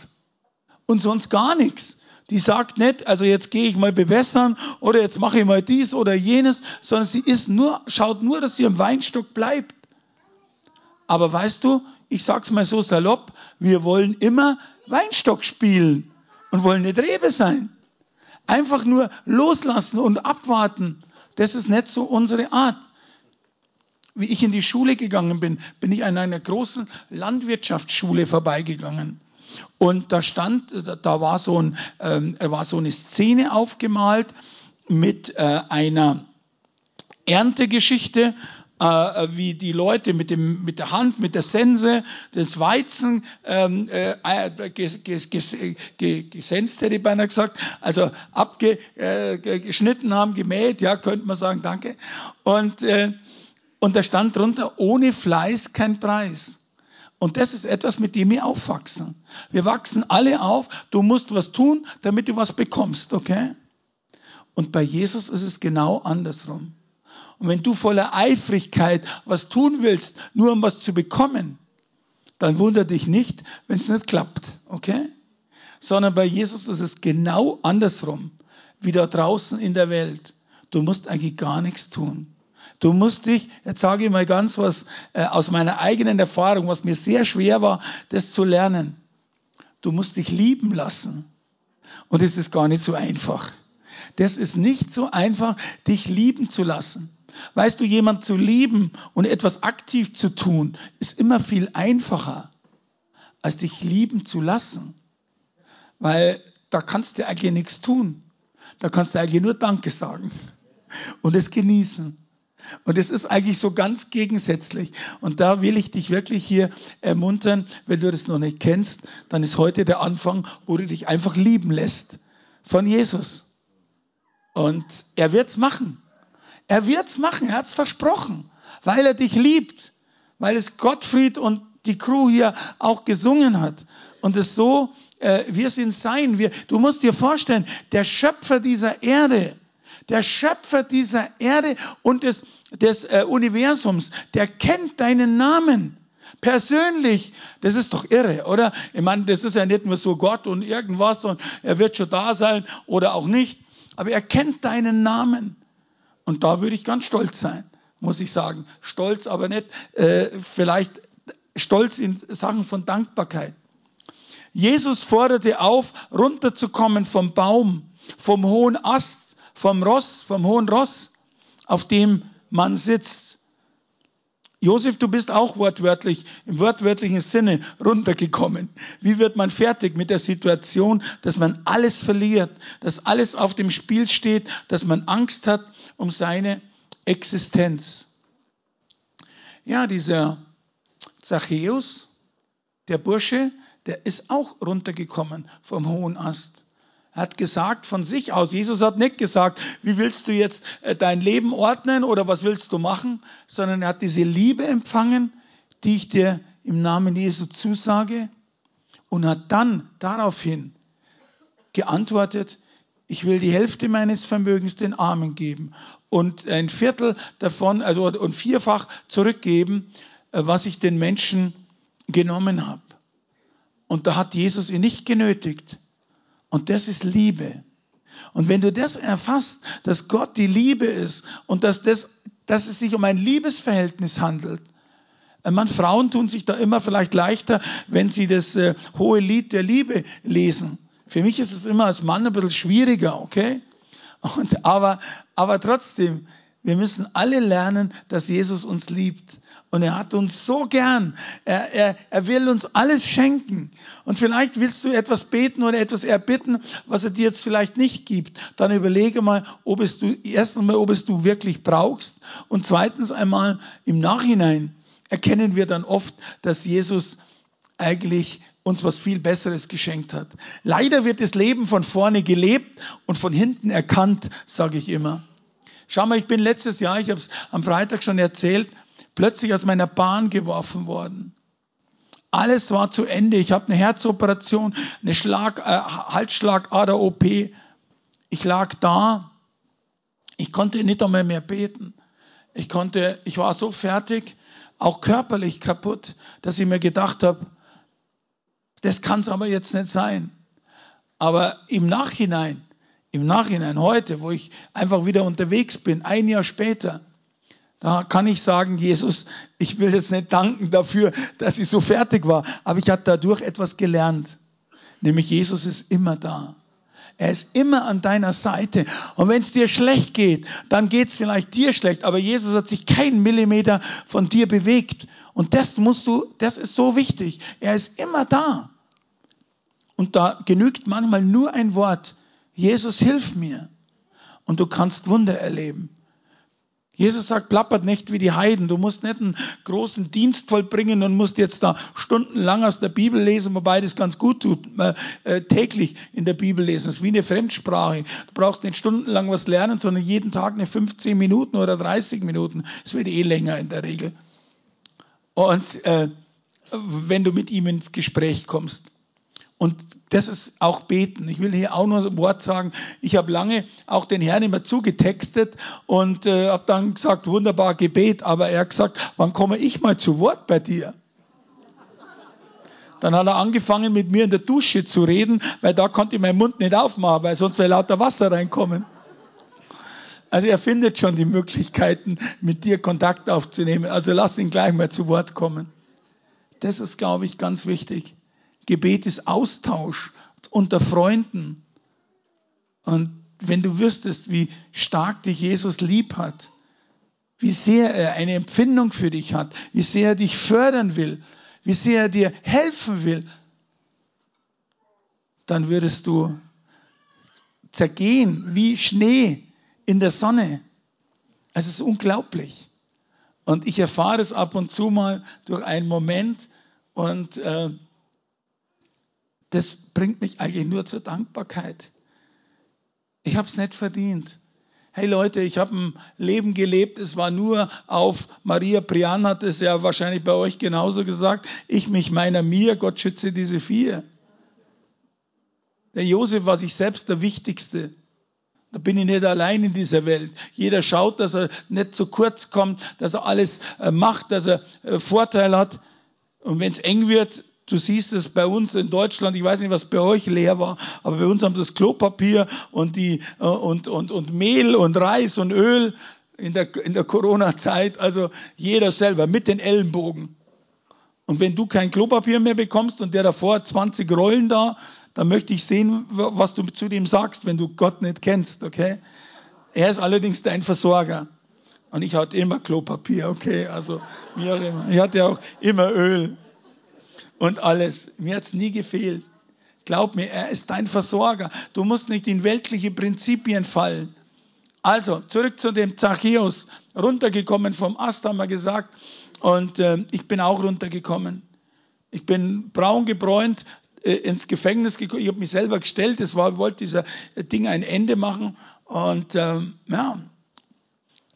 und sonst gar nichts. Die sagt nicht, also jetzt gehe ich mal bewässern oder jetzt mache ich mal dies oder jenes, sondern sie ist nur, schaut nur, dass sie am Weinstock bleibt. Aber weißt du, ich sag's mal so salopp, wir wollen immer Weinstock spielen und wollen nicht Rebe sein. Einfach nur loslassen und abwarten. Das ist nicht so unsere Art. Wie ich in die Schule gegangen bin, bin ich an einer großen Landwirtschaftsschule vorbeigegangen. Und da stand, da war so, ein, äh, war so eine Szene aufgemalt mit äh, einer Erntegeschichte, äh, wie die Leute mit, dem, mit der Hand, mit der Sense das Weizen ähm, äh, ges, ges, ges, gesenzt, hätte ich beinahe gesagt, also abgeschnitten äh, haben, gemäht, ja, könnte man sagen, danke. Und, äh, und da stand drunter, ohne Fleiß kein Preis. Und das ist etwas, mit dem wir aufwachsen. Wir wachsen alle auf, du musst was tun, damit du was bekommst, okay? Und bei Jesus ist es genau andersrum. Und wenn du voller Eifrigkeit was tun willst, nur um was zu bekommen, dann wundere dich nicht, wenn es nicht klappt, okay? Sondern bei Jesus ist es genau andersrum, wie da draußen in der Welt. Du musst eigentlich gar nichts tun. Du musst dich, jetzt sage ich mal ganz was äh, aus meiner eigenen Erfahrung, was mir sehr schwer war, das zu lernen. Du musst dich lieben lassen. Und es ist gar nicht so einfach. Das ist nicht so einfach, dich lieben zu lassen. Weißt du, jemand zu lieben und etwas aktiv zu tun, ist immer viel einfacher, als dich lieben zu lassen. Weil da kannst du eigentlich nichts tun. Da kannst du eigentlich nur Danke sagen und es genießen. Und es ist eigentlich so ganz gegensätzlich. Und da will ich dich wirklich hier ermuntern, wenn du das noch nicht kennst, dann ist heute der Anfang, wo du dich einfach lieben lässt von Jesus. Und er wird's machen. Er wird's machen, er hat's versprochen, weil er dich liebt, weil es Gottfried und die Crew hier auch gesungen hat. Und es so, äh, wir sind sein. Wir, du musst dir vorstellen, der Schöpfer dieser Erde, der Schöpfer dieser Erde und des, des äh, Universums, der kennt deinen Namen persönlich. Das ist doch irre, oder? Ich meine, das ist ja nicht nur so Gott und irgendwas und er wird schon da sein oder auch nicht. Aber er kennt deinen Namen. Und da würde ich ganz stolz sein, muss ich sagen. Stolz, aber nicht äh, vielleicht stolz in Sachen von Dankbarkeit. Jesus forderte auf, runterzukommen vom Baum, vom hohen Ast, vom Ross, vom hohen Ross, auf dem man sitzt. Josef, du bist auch wortwörtlich, im wortwörtlichen Sinne runtergekommen. Wie wird man fertig mit der Situation, dass man alles verliert, dass alles auf dem Spiel steht, dass man Angst hat um seine Existenz? Ja, dieser Zachäus, der Bursche, der ist auch runtergekommen vom hohen Ast hat gesagt von sich aus. Jesus hat nicht gesagt, wie willst du jetzt äh, dein Leben ordnen oder was willst du machen, sondern er hat diese Liebe empfangen, die ich dir im Namen Jesu zusage und hat dann daraufhin geantwortet, ich will die Hälfte meines Vermögens den Armen geben und ein Viertel davon, also und vierfach zurückgeben, äh, was ich den Menschen genommen habe. Und da hat Jesus ihn nicht genötigt, und das ist Liebe. Und wenn du das erfasst, dass Gott die Liebe ist und dass, das, dass es sich um ein Liebesverhältnis handelt, äh, man, Frauen tun sich da immer vielleicht leichter, wenn sie das äh, hohe Lied der Liebe lesen. Für mich ist es immer als Mann ein bisschen schwieriger, okay? Und, aber, aber trotzdem, wir müssen alle lernen, dass Jesus uns liebt. Und er hat uns so gern. Er, er, er will uns alles schenken. Und vielleicht willst du etwas beten oder etwas erbitten, was er dir jetzt vielleicht nicht gibt. Dann überlege mal, ob es du, erstens mal, ob es du wirklich brauchst. Und zweitens einmal im Nachhinein erkennen wir dann oft, dass Jesus eigentlich uns was viel Besseres geschenkt hat. Leider wird das Leben von vorne gelebt und von hinten erkannt, sage ich immer. Schau mal, ich bin letztes Jahr, ich habe es am Freitag schon erzählt, plötzlich aus meiner Bahn geworfen worden. Alles war zu Ende. Ich habe eine Herzoperation, eine Schlag, äh, Halsschlagader-OP. Ich lag da. Ich konnte nicht einmal mehr beten. Ich konnte, ich war so fertig, auch körperlich kaputt, dass ich mir gedacht habe, Das kann es aber jetzt nicht sein. Aber im Nachhinein, im Nachhinein, heute, wo ich einfach wieder unterwegs bin, ein Jahr später, da kann ich sagen, Jesus, ich will jetzt nicht danken dafür, dass ich so fertig war, aber ich habe dadurch etwas gelernt. Nämlich Jesus ist immer da. Er ist immer an deiner Seite. Und wenn es dir schlecht geht, dann geht es vielleicht dir schlecht. Aber Jesus hat sich keinen Millimeter von dir bewegt. Und das musst du, das ist so wichtig. Er ist immer da. Und da genügt manchmal nur ein Wort. Jesus, hilf mir. Und du kannst Wunder erleben. Jesus sagt, plappert nicht wie die Heiden. Du musst nicht einen großen Dienst vollbringen und musst jetzt da stundenlang aus der Bibel lesen, wobei das ganz gut tut, äh, äh, täglich in der Bibel lesen. Das ist wie eine Fremdsprache. Du brauchst nicht stundenlang was lernen, sondern jeden Tag eine 15 Minuten oder 30 Minuten. Es wird eh länger in der Regel. Und äh, wenn du mit ihm ins Gespräch kommst. Und das ist auch beten. Ich will hier auch nur ein Wort sagen. Ich habe lange auch den Herrn immer zugetextet und äh, habe dann gesagt, wunderbar Gebet, aber er hat gesagt, wann komme ich mal zu Wort bei dir? Dann hat er angefangen mit mir in der Dusche zu reden, weil da konnte ich meinen Mund nicht aufmachen, weil sonst wäre lauter Wasser reinkommen. Also er findet schon die Möglichkeiten, mit dir Kontakt aufzunehmen. Also lass ihn gleich mal zu Wort kommen. Das ist, glaube ich, ganz wichtig. Gebet ist Austausch unter Freunden. Und wenn du wüsstest, wie stark dich Jesus lieb hat, wie sehr er eine Empfindung für dich hat, wie sehr er dich fördern will, wie sehr er dir helfen will, dann würdest du zergehen wie Schnee in der Sonne. Es ist unglaublich. Und ich erfahre es ab und zu mal durch einen Moment und äh, das bringt mich eigentlich nur zur Dankbarkeit. Ich habe es nicht verdient. Hey Leute, ich habe ein Leben gelebt, es war nur auf, Maria Prian hat es ja wahrscheinlich bei euch genauso gesagt, ich mich meiner mir, Gott schütze diese vier. Der Josef war sich selbst der Wichtigste. Da bin ich nicht allein in dieser Welt. Jeder schaut, dass er nicht zu kurz kommt, dass er alles äh, macht, dass er äh, Vorteil hat. Und wenn es eng wird, Du siehst es bei uns in Deutschland, ich weiß nicht, was bei euch leer war, aber bei uns haben das Klopapier und, die, äh, und, und, und Mehl und Reis und Öl in der, in der Corona-Zeit, also jeder selber mit den Ellenbogen. Und wenn du kein Klopapier mehr bekommst und der davor 20 Rollen da, dann möchte ich sehen, was du zu dem sagst, wenn du Gott nicht kennst, okay? Er ist allerdings dein Versorger. Und ich hatte immer Klopapier, okay? Also, immer. Ich hatte auch immer Öl und alles. Mir hat es nie gefehlt. Glaub mir, er ist dein Versorger. Du musst nicht in weltliche Prinzipien fallen. Also, zurück zu dem Zachäus. Runtergekommen vom Ast, haben wir gesagt. Und äh, ich bin auch runtergekommen. Ich bin braun gebräunt äh, ins Gefängnis gekommen. Ich habe mich selber gestellt. Es war, wollte dieser Ding ein Ende machen. Und äh, ja,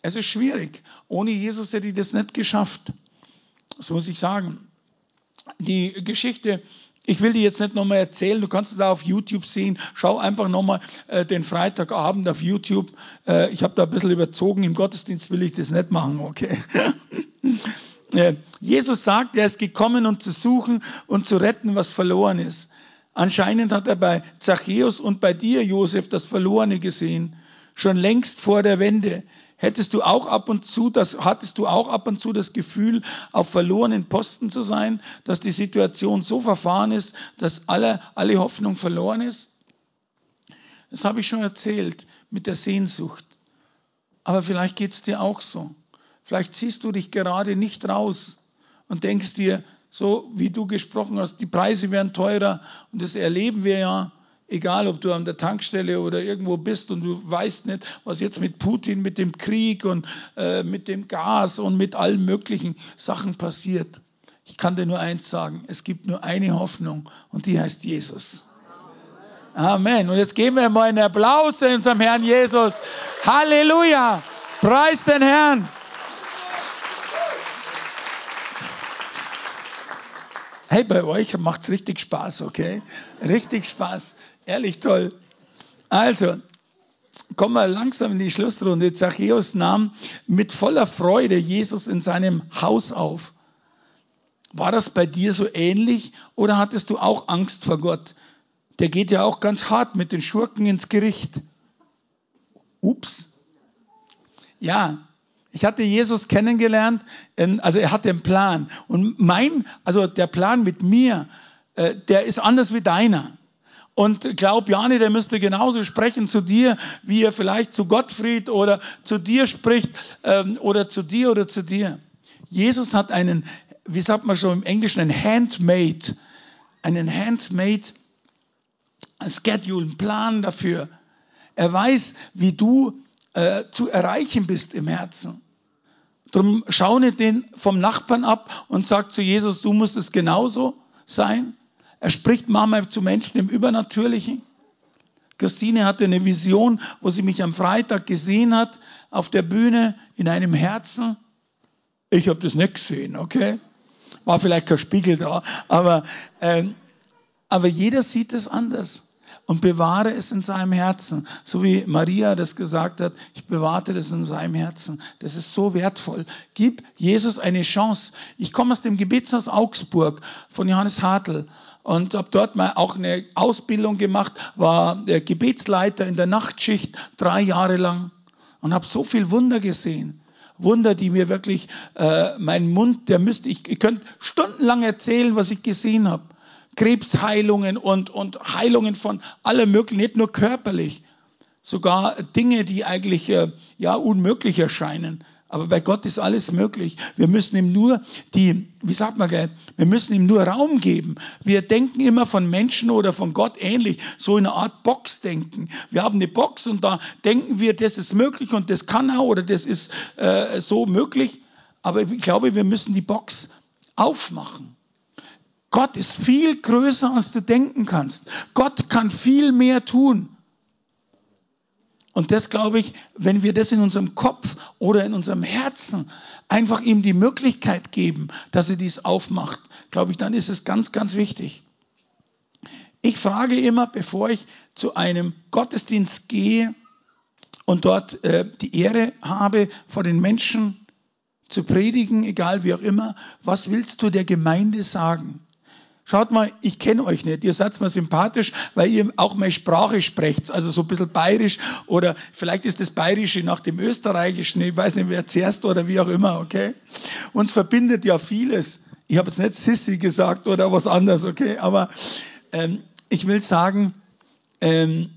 es ist schwierig. Ohne Jesus hätte ich das nicht geschafft. Das muss ich sagen die Geschichte, ich will die jetzt nicht nochmal erzählen, du kannst es auch auf YouTube sehen. Schau einfach nochmal äh, den Freitagabend auf YouTube. Äh, ich habe da ein bisschen überzogen, im Gottesdienst will ich das nicht machen, okay? äh, Jesus sagt, er ist gekommen, um zu suchen und zu retten, was verloren ist. Anscheinend hat er bei Zachäus und bei dir, Josef, das Verlorene gesehen. Schon längst vor der Wende. Hättest du auch ab und zu das, hattest du auch ab und zu das Gefühl, auf verlorenen Posten zu sein, dass die Situation so verfahren ist, dass alle, alle Hoffnung verloren ist? Das habe ich schon erzählt mit der Sehnsucht. Aber vielleicht geht es dir auch so. Vielleicht ziehst du dich gerade nicht raus und denkst dir, so wie du gesprochen hast, die Preise werden teurer und das erleben wir ja. Egal, ob du an der Tankstelle oder irgendwo bist und du weißt nicht, was jetzt mit Putin, mit dem Krieg und äh, mit dem Gas und mit allen möglichen Sachen passiert. Ich kann dir nur eins sagen, es gibt nur eine Hoffnung und die heißt Jesus. Amen. Und jetzt geben wir mal einen Applaus unserem Herrn Jesus. Halleluja. Preis den Herrn. Hey, bei euch macht es richtig Spaß, okay? Richtig Spaß. Ehrlich toll. Also, kommen wir langsam in die Schlussrunde. Zachäus nahm mit voller Freude Jesus in seinem Haus auf. War das bei dir so ähnlich oder hattest du auch Angst vor Gott? Der geht ja auch ganz hart mit den Schurken ins Gericht. Ups. Ja, ich hatte Jesus kennengelernt, also er hatte einen Plan. Und mein, also der Plan mit mir, äh, der ist anders wie deiner. Und glaub Jani, der müsste genauso sprechen zu dir, wie er vielleicht zu Gottfried oder zu dir spricht ähm, oder zu dir oder zu dir. Jesus hat einen, wie sagt man schon im Englischen, einen Handmade, einen Handmade Schedule, einen Plan dafür. Er weiß, wie du äh, zu erreichen bist im Herzen. Drum schau nicht den vom Nachbarn ab und sag zu Jesus, du musst es genauso sein. Er spricht manchmal zu Menschen im Übernatürlichen. Christine hatte eine Vision, wo sie mich am Freitag gesehen hat, auf der Bühne in einem Herzen. Ich habe das nicht gesehen, okay? War vielleicht kein Spiegel da, aber, äh, aber jeder sieht es anders und bewahre es in seinem Herzen. So wie Maria das gesagt hat, ich bewahrte das in seinem Herzen. Das ist so wertvoll. Gib Jesus eine Chance. Ich komme aus dem Gebetshaus Augsburg von Johannes Hartl und habe dort mal auch eine Ausbildung gemacht, war der Gebetsleiter in der Nachtschicht drei Jahre lang und habe so viel Wunder gesehen. Wunder, die mir wirklich, äh, mein Mund, der müsste, ich, ich könnte stundenlang erzählen, was ich gesehen habe. Krebsheilungen und, und Heilungen von allem Möglichen, nicht nur körperlich, sogar Dinge, die eigentlich äh, ja unmöglich erscheinen. Aber bei Gott ist alles möglich. Wir müssen ihm nur die, wie sagt man gell, wir müssen ihm nur Raum geben. Wir denken immer von Menschen oder von Gott ähnlich, so in einer Art Box denken. Wir haben eine Box und da denken wir, das ist möglich und das kann er oder das ist äh, so möglich. Aber ich glaube, wir müssen die Box aufmachen. Gott ist viel größer, als du denken kannst. Gott kann viel mehr tun. Und das glaube ich, wenn wir das in unserem Kopf oder in unserem Herzen einfach ihm die Möglichkeit geben, dass er dies aufmacht, glaube ich, dann ist es ganz, ganz wichtig. Ich frage immer, bevor ich zu einem Gottesdienst gehe und dort äh, die Ehre habe, vor den Menschen zu predigen, egal wie auch immer, was willst du der Gemeinde sagen? Schaut mal, ich kenne euch nicht. Ihr seid mir sympathisch, weil ihr auch meine Sprache sprecht. Also so ein bisschen bayerisch oder vielleicht ist das Bayerische nach dem Österreichischen. Ich weiß nicht, wer zuerst oder wie auch immer, okay? Uns verbindet ja vieles. Ich habe jetzt nicht Sissi gesagt oder was anderes, okay? Aber ähm, ich will sagen, ähm,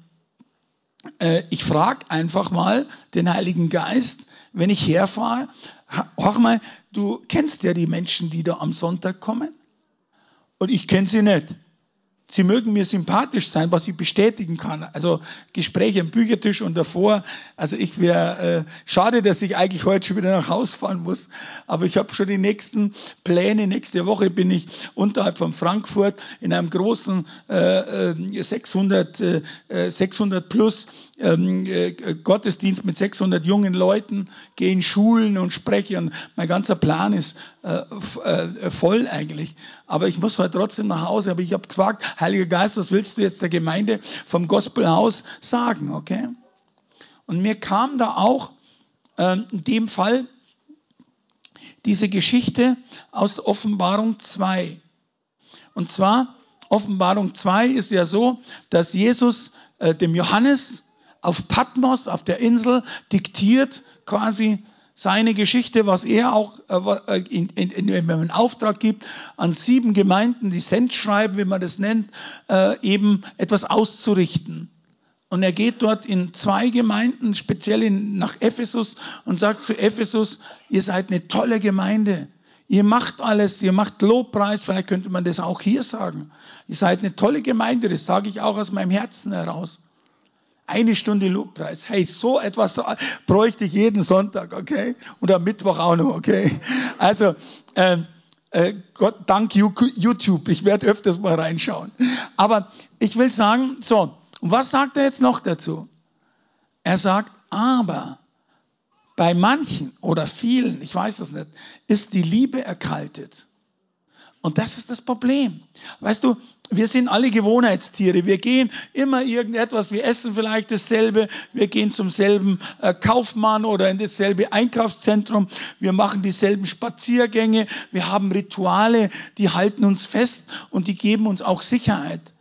äh, ich frage einfach mal den Heiligen Geist, wenn ich herfahre, hör mal, du kennst ja die Menschen, die da am Sonntag kommen und ich kenne sie nicht. Sie mögen mir sympathisch sein, was ich bestätigen kann. Also Gespräche am Büchertisch und davor. Also ich wäre äh, schade, dass ich eigentlich heute schon wieder nach Hause fahren muss. Aber ich habe schon die nächsten Pläne. Nächste Woche bin ich unterhalb von Frankfurt in einem großen äh, 600 äh, 600 äh, plus ähm, äh, Gottesdienst mit 600 jungen Leuten, gehe in Schulen und spreche. Und mein ganzer Plan ist äh, äh, voll eigentlich. Aber ich muss heute trotzdem nach Hause. Aber ich habe gefragt, Heiliger Geist, was willst du jetzt der Gemeinde vom Gospelhaus sagen? Okay? Und mir kam da auch äh, in dem Fall diese Geschichte aus Offenbarung 2. Und zwar, Offenbarung 2 ist ja so, dass Jesus äh, dem Johannes auf Patmos, auf der Insel, diktiert quasi seine Geschichte, was er auch äh, äh in, in, in, in Auftrag gibt, an sieben Gemeinden, die Sendschreiben, wie man das nennt, äh, eben etwas auszurichten. Und er geht dort in zwei Gemeinden, speziell in, nach Ephesus, und sagt zu Ephesus, ihr seid eine tolle Gemeinde. Ihr macht alles, ihr macht Lobpreis, vielleicht könnte man das auch hier sagen. Ihr seid eine tolle Gemeinde, das sage ich auch aus meinem Herzen heraus. Eine Stunde Lobpreis. Hey, so etwas bräuchte ich jeden Sonntag, okay? Und am Mittwoch auch noch, okay? Also, äh, äh, Gott dank YouTube. Ich werde öfters mal reinschauen. Aber ich will sagen, so, und was sagt er jetzt noch dazu? Er sagt, aber bei manchen oder vielen, ich weiß es nicht, ist die Liebe erkaltet. Und das ist das Problem. Weißt du, wir sind alle Gewohnheitstiere. Wir gehen immer irgendetwas. Wir essen vielleicht dasselbe. Wir gehen zum selben äh, Kaufmann oder in dasselbe Einkaufszentrum. Wir machen dieselben Spaziergänge. Wir haben Rituale, die halten uns fest und die geben uns auch Sicherheit.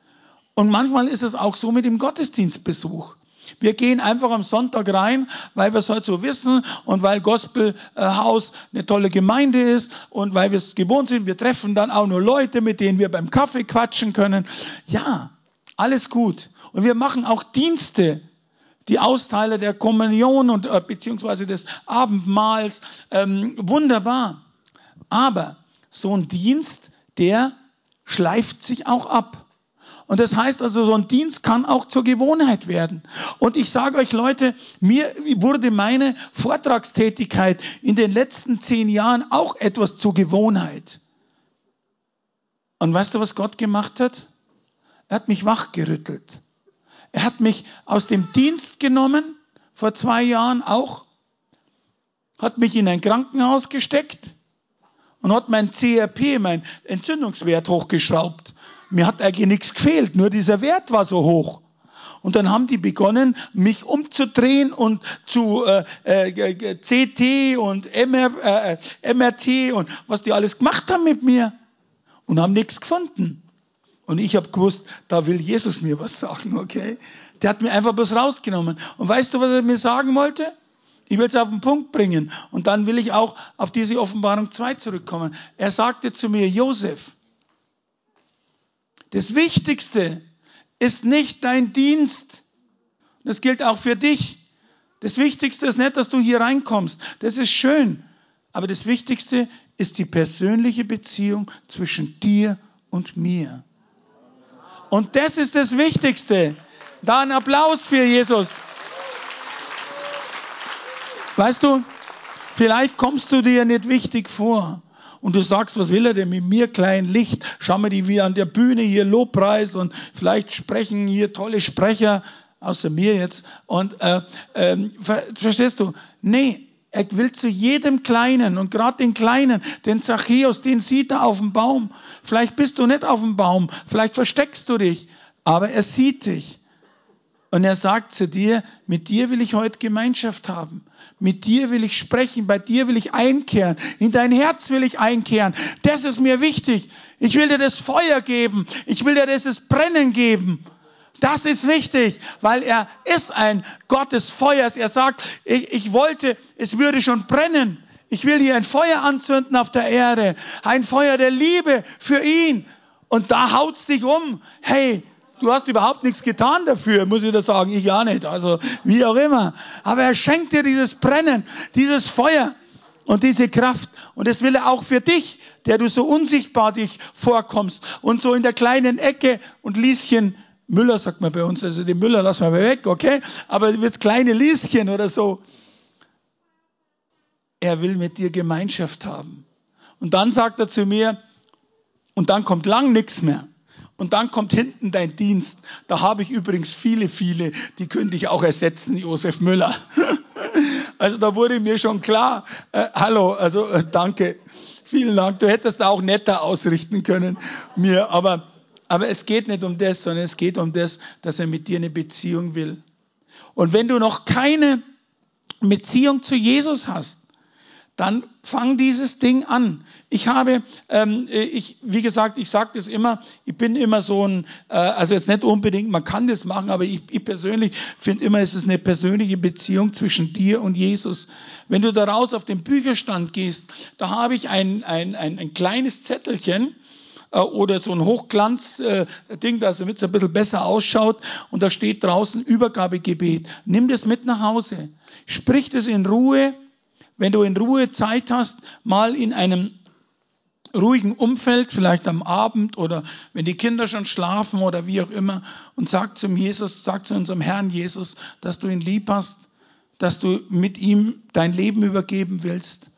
Und manchmal ist es auch so mit dem Gottesdienstbesuch. Wir gehen einfach am Sonntag rein, weil wir es heute so wissen und weil Gospelhaus eine tolle Gemeinde ist und weil wir es gewohnt sind. Wir treffen dann auch nur Leute, mit denen wir beim Kaffee quatschen können. Ja, alles gut. Und wir machen auch Dienste, die Austeiler der Kommunion und äh, beziehungsweise des Abendmahls. Ähm, wunderbar. Aber so ein Dienst, der schleift sich auch ab. Und das heißt also, so ein Dienst kann auch zur Gewohnheit werden. Und ich sage euch Leute, mir wurde meine Vortragstätigkeit in den letzten zehn Jahren auch etwas zur Gewohnheit. Und weißt du, was Gott gemacht hat? Er hat mich wachgerüttelt. Er hat mich aus dem Dienst genommen, vor zwei Jahren auch, hat mich in ein Krankenhaus gesteckt und hat mein CRP, mein Entzündungswert hochgeschraubt. Mir hat eigentlich nichts gefehlt, nur dieser Wert war so hoch. Und dann haben die begonnen, mich umzudrehen und zu äh, äh, CT und MR, äh, MRT und was die alles gemacht haben mit mir und haben nichts gefunden. Und ich habe gewusst, da will Jesus mir was sagen, okay? Der hat mir einfach bloß rausgenommen. Und weißt du, was er mir sagen wollte? Ich will es auf den Punkt bringen. Und dann will ich auch auf diese Offenbarung 2 zurückkommen. Er sagte zu mir, Josef, das Wichtigste ist nicht dein Dienst. Das gilt auch für dich. Das Wichtigste ist nicht, dass du hier reinkommst. Das ist schön. Aber das Wichtigste ist die persönliche Beziehung zwischen dir und mir. Und das ist das Wichtigste. Da ein Applaus für Jesus. Weißt du, vielleicht kommst du dir nicht wichtig vor und du sagst, was will er denn mit mir, klein Licht? Schau mal die wie an der Bühne hier Lobpreis und vielleicht sprechen hier tolle Sprecher, außer mir jetzt. Und äh, äh, verstehst du? Nee, er will zu jedem Kleinen und gerade den Kleinen, den Zachäus, den sieht er auf dem Baum. Vielleicht bist du nicht auf dem Baum, vielleicht versteckst du dich, aber er sieht dich. Und er sagt zu dir, mit dir will ich heute Gemeinschaft haben. Mit dir will ich sprechen, bei dir will ich einkehren, in dein Herz will ich einkehren. Das ist mir wichtig. Ich will dir das Feuer geben, ich will dir dieses Brennen geben. Das ist wichtig, weil er ist ein Gott des Feuers. Er sagt, ich, ich wollte, es würde schon brennen. Ich will hier ein Feuer anzünden auf der Erde, ein Feuer der Liebe für ihn. Und da haut's dich um. Hey, Du hast überhaupt nichts getan dafür, muss ich da sagen. Ich ja nicht. Also, wie auch immer. Aber er schenkt dir dieses Brennen, dieses Feuer und diese Kraft. Und das will er auch für dich, der du so unsichtbar dich vorkommst und so in der kleinen Ecke und Lieschen, Müller sagt man bei uns, also den Müller lassen wir weg, okay? Aber das kleine Lieschen oder so. Er will mit dir Gemeinschaft haben. Und dann sagt er zu mir, und dann kommt lang nichts mehr. Und dann kommt hinten dein Dienst. Da habe ich übrigens viele, viele, die könnte ich auch ersetzen, Josef Müller. Also da wurde mir schon klar, äh, hallo, also äh, danke, vielen Dank. Du hättest auch netter ausrichten können mir, aber, aber es geht nicht um das, sondern es geht um das, dass er mit dir eine Beziehung will. Und wenn du noch keine Beziehung zu Jesus hast, dann fang dieses Ding an. Ich habe, ähm, ich, wie gesagt, ich sage das immer, ich bin immer so ein, äh, also jetzt nicht unbedingt, man kann das machen, aber ich, ich persönlich finde immer, es ist eine persönliche Beziehung zwischen dir und Jesus. Wenn du da raus auf den Bücherstand gehst, da habe ich ein, ein, ein, ein kleines Zettelchen, äh, oder so ein Hochglanz-Ding, äh, damit es ein bisschen besser ausschaut. Und da steht draußen Übergabegebet. Nimm das mit nach Hause. Sprich das in Ruhe wenn du in Ruhe Zeit hast, mal in einem ruhigen Umfeld, vielleicht am Abend oder wenn die Kinder schon schlafen oder wie auch immer, und sag zum Jesus, sag zu unserem Herrn Jesus, dass du ihn lieb hast, dass du mit ihm dein Leben übergeben willst.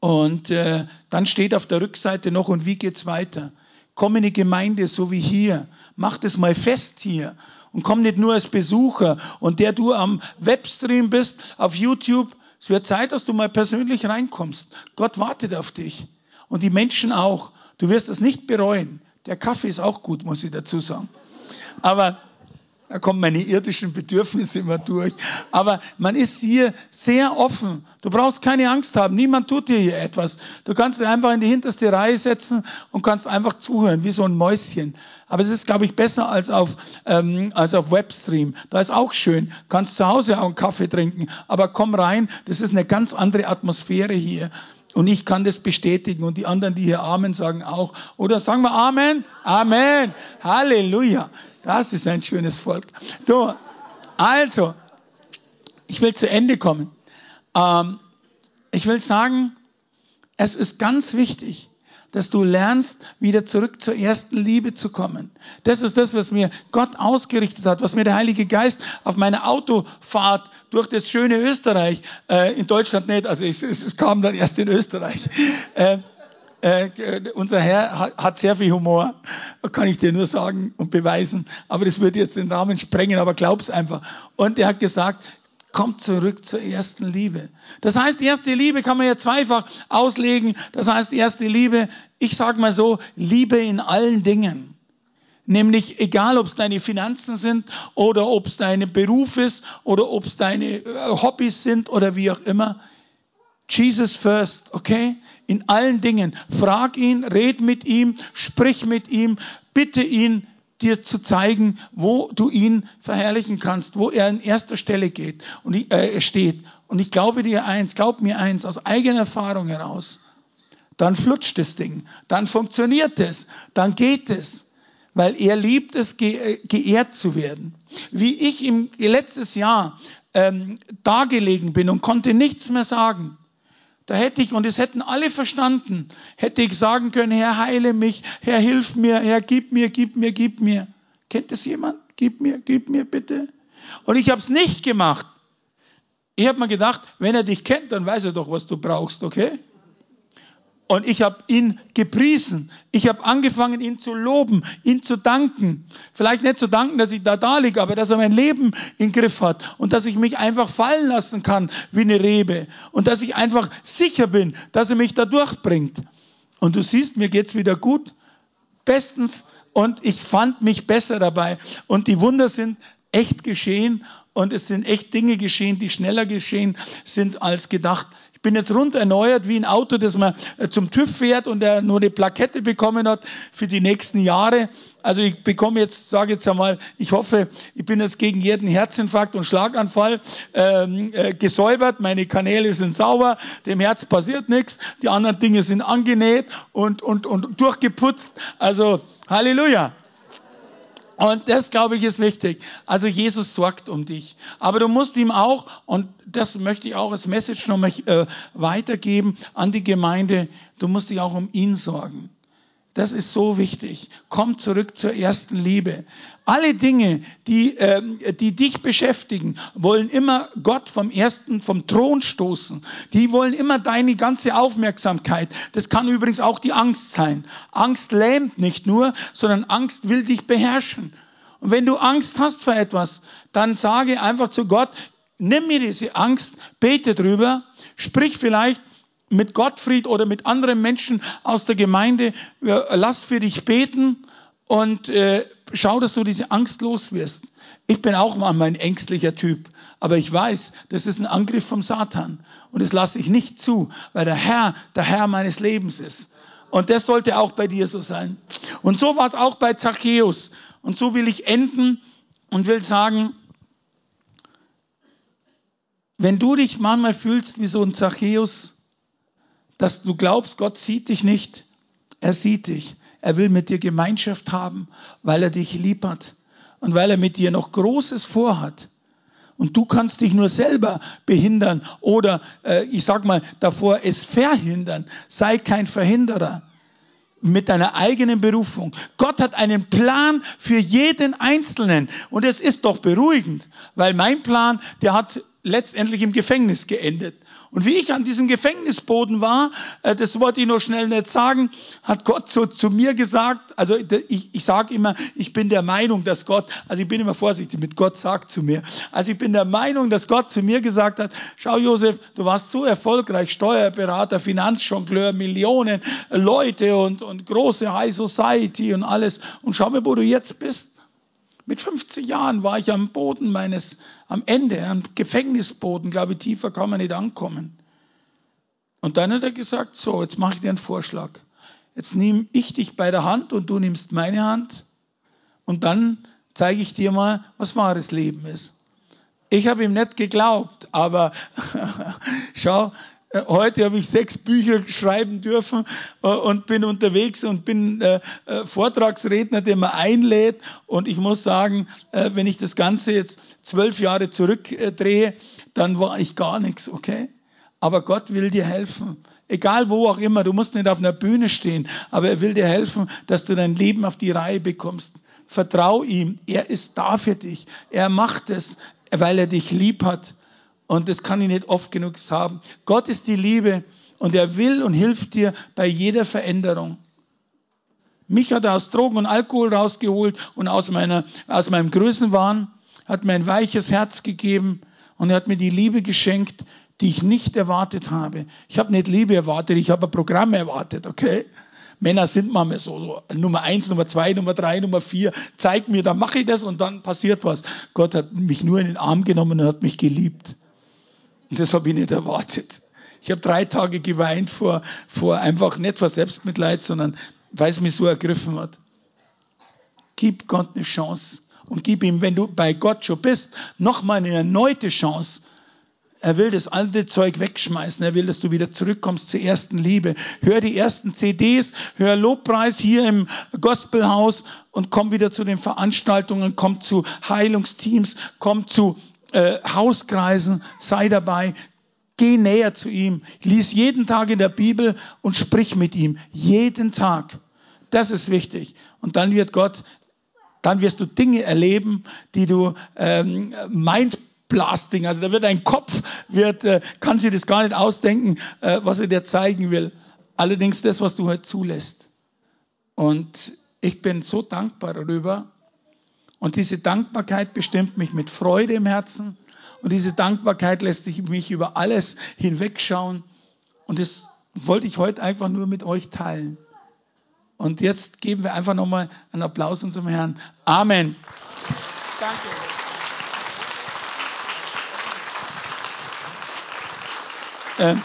Und äh, dann steht auf der Rückseite noch, und wie geht's weiter? Komm in die Gemeinde, so wie hier. Mach das mal fest hier. Und komm nicht nur als Besucher. Und der du am Webstream bist, auf YouTube, es wird Zeit, dass du mal persönlich reinkommst. Gott wartet auf dich. Und die Menschen auch. Du wirst es nicht bereuen. Der Kaffee ist auch gut, muss ich dazu sagen. Aber da kommen meine irdischen Bedürfnisse immer durch. Aber man ist hier sehr offen. Du brauchst keine Angst haben. Niemand tut dir hier etwas. Du kannst dich einfach in die hinterste Reihe setzen und kannst einfach zuhören, wie so ein Mäuschen. Aber es ist, glaube ich, besser als auf, ähm, als auf Webstream. Da ist auch schön. Kannst zu Hause auch einen Kaffee trinken. Aber komm rein. Das ist eine ganz andere Atmosphäre hier. Und ich kann das bestätigen und die anderen, die hier Amen sagen, auch. Oder sagen wir Amen? Amen. Halleluja. Das ist ein schönes Volk. Du, also, ich will zu Ende kommen. Ähm, ich will sagen, es ist ganz wichtig, dass du lernst, wieder zurück zur ersten Liebe zu kommen. Das ist das, was mir Gott ausgerichtet hat, was mir der Heilige Geist auf meiner Autofahrt durch das schöne Österreich, äh, in Deutschland nicht, also es, es, kam dann erst in Österreich. Äh, äh, unser Herr hat, hat sehr viel Humor, kann ich dir nur sagen und beweisen. Aber das würde jetzt den Rahmen sprengen, aber glaub's einfach. Und er hat gesagt, kommt zurück zur ersten Liebe. Das heißt, erste Liebe kann man ja zweifach auslegen. Das heißt, erste Liebe, ich sage mal so, Liebe in allen Dingen. Nämlich egal, ob es deine Finanzen sind oder ob es dein Beruf ist oder ob es deine äh, Hobbys sind oder wie auch immer. Jesus first, okay? In allen Dingen. Frag ihn, red mit ihm, sprich mit ihm, bitte ihn, dir zu zeigen, wo du ihn verherrlichen kannst, wo er an erster Stelle geht und äh, steht. Und ich glaube dir eins, glaub mir eins, aus eigener Erfahrung heraus, dann flutscht das Ding, dann funktioniert es, dann geht es, weil er liebt es, ge äh, geehrt zu werden. Wie ich im letztes Jahr ähm, dagelegen bin und konnte nichts mehr sagen, da hätte ich, und es hätten alle verstanden, hätte ich sagen können, Herr, heile mich, Herr, hilf mir, Herr, gib mir, gib mir, gib mir. Kennt es jemand? Gib mir, gib mir bitte. Und ich habe es nicht gemacht. Ich habe mir gedacht, wenn er dich kennt, dann weiß er doch, was du brauchst, okay? Und ich habe ihn gepriesen. Ich habe angefangen, ihn zu loben, ihn zu danken. Vielleicht nicht zu danken, dass ich da da liege, aber dass er mein Leben im Griff hat und dass ich mich einfach fallen lassen kann wie eine Rebe und dass ich einfach sicher bin, dass er mich da durchbringt. Und du siehst, mir geht's wieder gut, bestens und ich fand mich besser dabei. Und die Wunder sind echt geschehen und es sind echt Dinge geschehen, die schneller geschehen sind als gedacht. Ich bin jetzt rund erneuert wie ein Auto, das man äh, zum TÜV fährt und der nur eine Plakette bekommen hat für die nächsten Jahre. Also ich bekomme jetzt, sage jetzt einmal, ich hoffe, ich bin jetzt gegen jeden Herzinfarkt und Schlaganfall ähm, äh, gesäubert. Meine Kanäle sind sauber, dem Herz passiert nichts. Die anderen Dinge sind angenäht und, und, und durchgeputzt. Also Halleluja. Und das, glaube ich, ist wichtig. Also Jesus sorgt um dich. Aber du musst ihm auch, und das möchte ich auch als Message nochmal äh, weitergeben an die Gemeinde, du musst dich auch um ihn sorgen. Das ist so wichtig. Komm zurück zur ersten Liebe. Alle Dinge, die, ähm, die dich beschäftigen, wollen immer Gott vom ersten, vom Thron stoßen. Die wollen immer deine ganze Aufmerksamkeit. Das kann übrigens auch die Angst sein. Angst lähmt nicht nur, sondern Angst will dich beherrschen. Und wenn du Angst hast vor etwas, dann sage einfach zu Gott, nimm mir diese Angst, bete drüber, sprich vielleicht mit Gottfried oder mit anderen Menschen aus der Gemeinde, lass für dich beten und äh, schau, dass du diese Angst los wirst. Ich bin auch manchmal ein ängstlicher Typ, aber ich weiß, das ist ein Angriff vom Satan und das lasse ich nicht zu, weil der Herr der Herr meines Lebens ist. Und das sollte auch bei dir so sein. Und so war es auch bei Zachäus. Und so will ich enden und will sagen, wenn du dich manchmal fühlst wie so ein Zachäus, dass du glaubst, Gott sieht dich nicht. Er sieht dich. Er will mit dir Gemeinschaft haben, weil er dich lieb hat und weil er mit dir noch Großes vorhat. Und du kannst dich nur selber behindern oder, äh, ich sag mal, davor es verhindern. Sei kein Verhinderer mit deiner eigenen Berufung. Gott hat einen Plan für jeden Einzelnen. Und es ist doch beruhigend, weil mein Plan, der hat letztendlich im Gefängnis geendet. Und wie ich an diesem Gefängnisboden war, äh, das wollte ich noch schnell nicht sagen, hat Gott so zu mir gesagt, also ich, ich sage immer, ich bin der Meinung, dass Gott, also ich bin immer vorsichtig mit Gott sagt zu mir, also ich bin der Meinung, dass Gott zu mir gesagt hat, schau Josef, du warst so erfolgreich, Steuerberater, Finanzjongleur, Millionen Leute und, und große High Society und alles und schau mal, wo du jetzt bist. Mit 50 Jahren war ich am Boden meines, am Ende, am Gefängnisboden, glaube ich, tiefer kann man nicht ankommen. Und dann hat er gesagt, so, jetzt mache ich dir einen Vorschlag. Jetzt nehme ich dich bei der Hand und du nimmst meine Hand und dann zeige ich dir mal, was wahres Leben ist. Ich habe ihm nicht geglaubt, aber schau, heute habe ich sechs Bücher schreiben dürfen äh, und bin unterwegs und bin äh, Vortragsredner, der man einlädt. Und ich muss sagen, wenn ich das Ganze jetzt zwölf Jahre zurückdrehe, dann war ich gar nichts, okay? Aber Gott will dir helfen. Egal wo auch immer, du musst nicht auf einer Bühne stehen, aber er will dir helfen, dass du dein Leben auf die Reihe bekommst. Vertrau ihm, er ist da für dich. Er macht es, weil er dich lieb hat. Und das kann ich nicht oft genug sagen. Gott ist die Liebe und er will und hilft dir bei jeder Veränderung. Mich hat er aus Drogen und Alkohol rausgeholt und aus, meiner, aus meinem Größenwahn, hat mir ein weiches Herz gegeben und er hat mir die Liebe geschenkt, die ich nicht erwartet habe. Ich habe nicht Liebe erwartet, ich habe ein Programm erwartet, okay? Männer sind manchmal so, so Nummer eins, Nummer zwei, Nummer drei, Nummer vier. Zeig mir, dann mache ich das und dann passiert was. Gott hat mich nur in den Arm genommen und hat mich geliebt. Und das habe ich nicht erwartet. Ich habe drei Tage geweint vor, vor einfach nicht vor Selbstmitleid, sondern weil es mich so ergriffen hat. Gib Gott eine Chance und gib ihm, wenn du bei Gott schon bist, nochmal eine erneute Chance. Er will das alte Zeug wegschmeißen. Er will, dass du wieder zurückkommst zur ersten Liebe. Hör die ersten CDs, hör Lobpreis hier im Gospelhaus und komm wieder zu den Veranstaltungen, komm zu Heilungsteams, komm zu äh, Hauskreisen, sei dabei, geh näher zu ihm, lies jeden Tag in der Bibel und sprich mit ihm, jeden Tag. Das ist wichtig. Und dann wird Gott, dann wirst du Dinge erleben, die du ähm, Mindblasting, also da wird dein Kopf, wird, äh, kann sich das gar nicht ausdenken, äh, was er dir zeigen will. Allerdings das, was du heute halt zulässt. Und ich bin so dankbar darüber, und diese Dankbarkeit bestimmt mich mit Freude im Herzen. Und diese Dankbarkeit lässt mich über alles hinwegschauen. Und das wollte ich heute einfach nur mit euch teilen. Und jetzt geben wir einfach nochmal einen Applaus unserem Herrn. Amen. Danke. Ähm,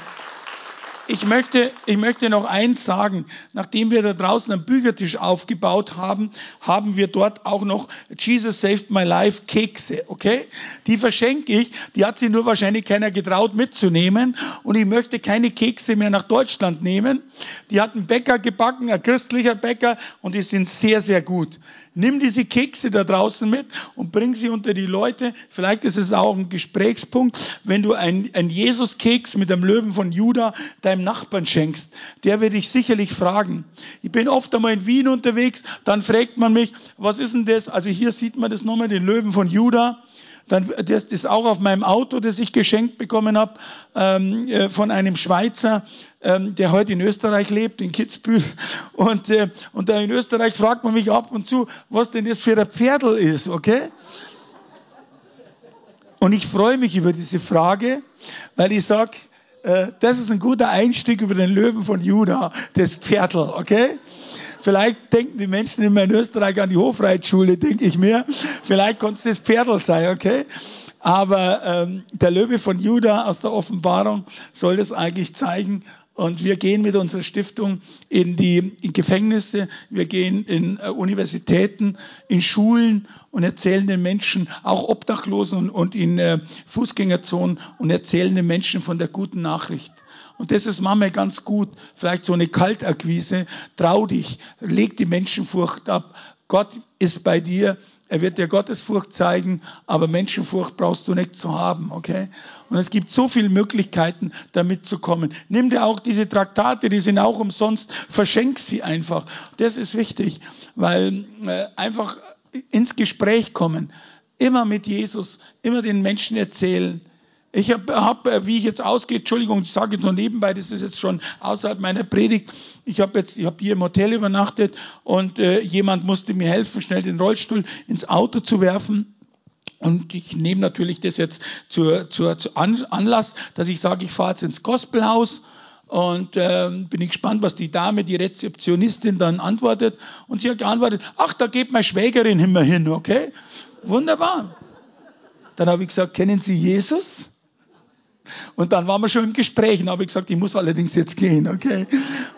ich möchte, ich möchte noch eins sagen. Nachdem wir da draußen einen Büchertisch aufgebaut haben, haben wir dort auch noch Jesus Saved My Life Kekse, okay? Die verschenke ich. Die hat sich nur wahrscheinlich keiner getraut mitzunehmen. Und ich möchte keine Kekse mehr nach Deutschland nehmen. Die hat ein Bäcker gebacken, ein christlicher Bäcker, und die sind sehr, sehr gut. Nimm diese Kekse da draußen mit und bring sie unter die Leute. Vielleicht ist es auch ein Gesprächspunkt, wenn du ein, ein Jesus-Keks mit dem Löwen von Juda deinem Nachbarn schenkst. Der wird dich sicherlich fragen. Ich bin oft einmal in Wien unterwegs, dann fragt man mich, was ist denn das? Also hier sieht man das nochmal, den Löwen von Juda. Dann, das ist auch auf meinem Auto, das ich geschenkt bekommen habe ähm, äh, von einem Schweizer, ähm, der heute in Österreich lebt, in Kitzbühel. Und, äh, und da in Österreich fragt man mich ab und zu, was denn das für ein Pferdel ist, okay? Und ich freue mich über diese Frage, weil ich sage, äh, das ist ein guter Einstieg über den Löwen von Juda, das Pferdel, okay? Vielleicht denken die Menschen immer in Österreich an die Hofreitschule, denke ich mir. Vielleicht konnte es das Pferdl sein, okay? Aber ähm, der Löwe von Juda aus der Offenbarung soll das eigentlich zeigen. Und wir gehen mit unserer Stiftung in die in Gefängnisse, wir gehen in äh, Universitäten, in Schulen und erzählen den Menschen, auch Obdachlosen und, und in äh, Fußgängerzonen und erzählen den Menschen von der guten Nachricht. Und das ist manchmal ganz gut. Vielleicht so eine Kaltakquise. Trau dich. Leg die Menschenfurcht ab. Gott ist bei dir. Er wird dir Gottesfurcht zeigen, aber Menschenfurcht brauchst du nicht zu haben, okay? Und es gibt so viele Möglichkeiten, damit zu kommen. Nimm dir auch diese Traktate, die sind auch umsonst, verschenk sie einfach. Das ist wichtig, weil äh, einfach ins Gespräch kommen, immer mit Jesus, immer den Menschen erzählen, Ich habe, hab, äh, wie ich jetzt ausgehe, Entschuldigung, ich sage jetzt nur nebenbei, das ist jetzt schon außerhalb meiner Predigt. Ich habe jetzt, ich habe hier im Hotel übernachtet und äh, jemand musste mir helfen, schnell den Rollstuhl ins Auto zu werfen. Und ich nehme natürlich das jetzt zur, zur, zur Anlass, dass ich sage, ich fahre jetzt ins Gospelhaus und ähm, bin ich gespannt, was die Dame, die Rezeptionistin dann antwortet. Und sie hat geantwortet, ach, da geht meine Schwägerin immer hin, okay? Wunderbar. Dann habe ich gesagt, kennen Sie Jesus? Und dann waren wir schon im Gespräch und habe ich gesagt, ich muss allerdings jetzt gehen, okay?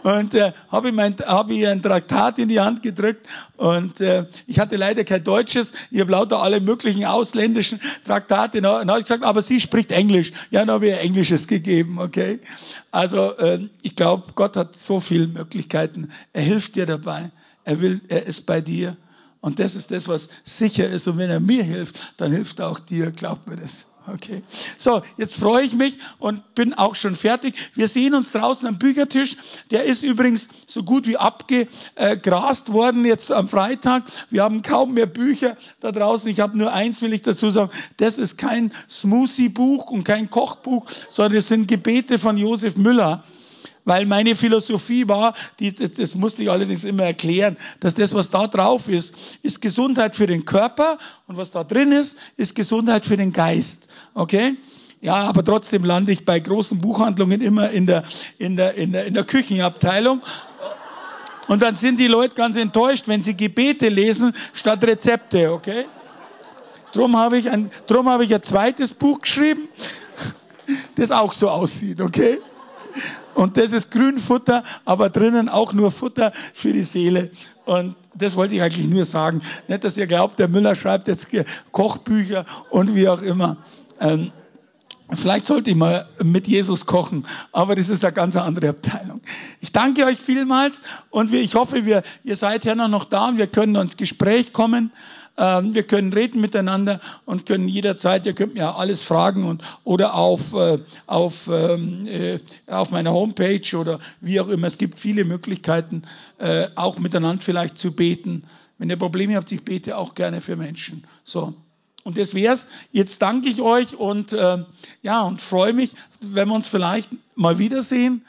Und äh, habe ich, mein, hab ich ein Traktat in die Hand gedrückt und äh, ich hatte leider kein Deutsches, ich habe lauter alle möglichen ausländischen Traktate. Und dann habe ich gesagt, aber sie spricht Englisch. Ja, dann habe ich Englisches gegeben, okay? Also äh, ich glaube, Gott hat so viele Möglichkeiten. Er hilft dir dabei. Er will, er ist bei dir. Und das ist das, was sicher ist. Und wenn er mir hilft, dann hilft er auch dir, glaubt mir das. Okay. So, jetzt freue ich mich und bin auch schon fertig. Wir sehen uns draußen am Büchertisch. Der ist übrigens so gut wie abgegrast worden jetzt am Freitag. Wir haben kaum mehr Bücher da draußen. Ich habe nur eins, will ich dazu sagen. Das ist kein Smoothie-Buch und kein Kochbuch, sondern es sind Gebete von Josef Müller. Weil meine Philosophie war, die, das, das musste ich allerdings immer erklären, dass das, was da drauf ist, ist Gesundheit für den Körper und was da drin ist, ist Gesundheit für den Geist. Okay? Ja, aber trotzdem lande ich bei großen Buchhandlungen immer in der, in der, in der, in der Küchenabteilung. Und dann sind die Leute ganz enttäuscht, wenn sie Gebete lesen statt Rezepte, okay? Drum habe ich ein, drum habe ich ein zweites Buch geschrieben, das auch so aussieht, okay? Und das ist Grünfutter, aber drinnen auch nur Futter für die Seele. Und das wollte ich eigentlich nur sagen. Nicht, dass ihr glaubt, der Müller schreibt jetzt Kochbücher und wie auch immer. Ähm, vielleicht sollte ich mal mit Jesus kochen, aber das ist eine ganz andere Abteilung. Ich danke euch vielmals und ich hoffe, wir, ihr seid ja noch da und wir können ins Gespräch kommen. Ähm, wir können reden miteinander und können jederzeit, ihr könnt mir alles fragen und, oder auf, äh, auf, ähm, äh, auf meiner Homepage oder wie auch immer. Es gibt viele Möglichkeiten, äh, auch miteinander vielleicht zu beten. Wenn ihr Probleme habt, ich bete auch gerne für Menschen. So. Und das wär's. Jetzt danke ich euch und äh, ja und freue mich, wenn wir uns vielleicht mal wiedersehen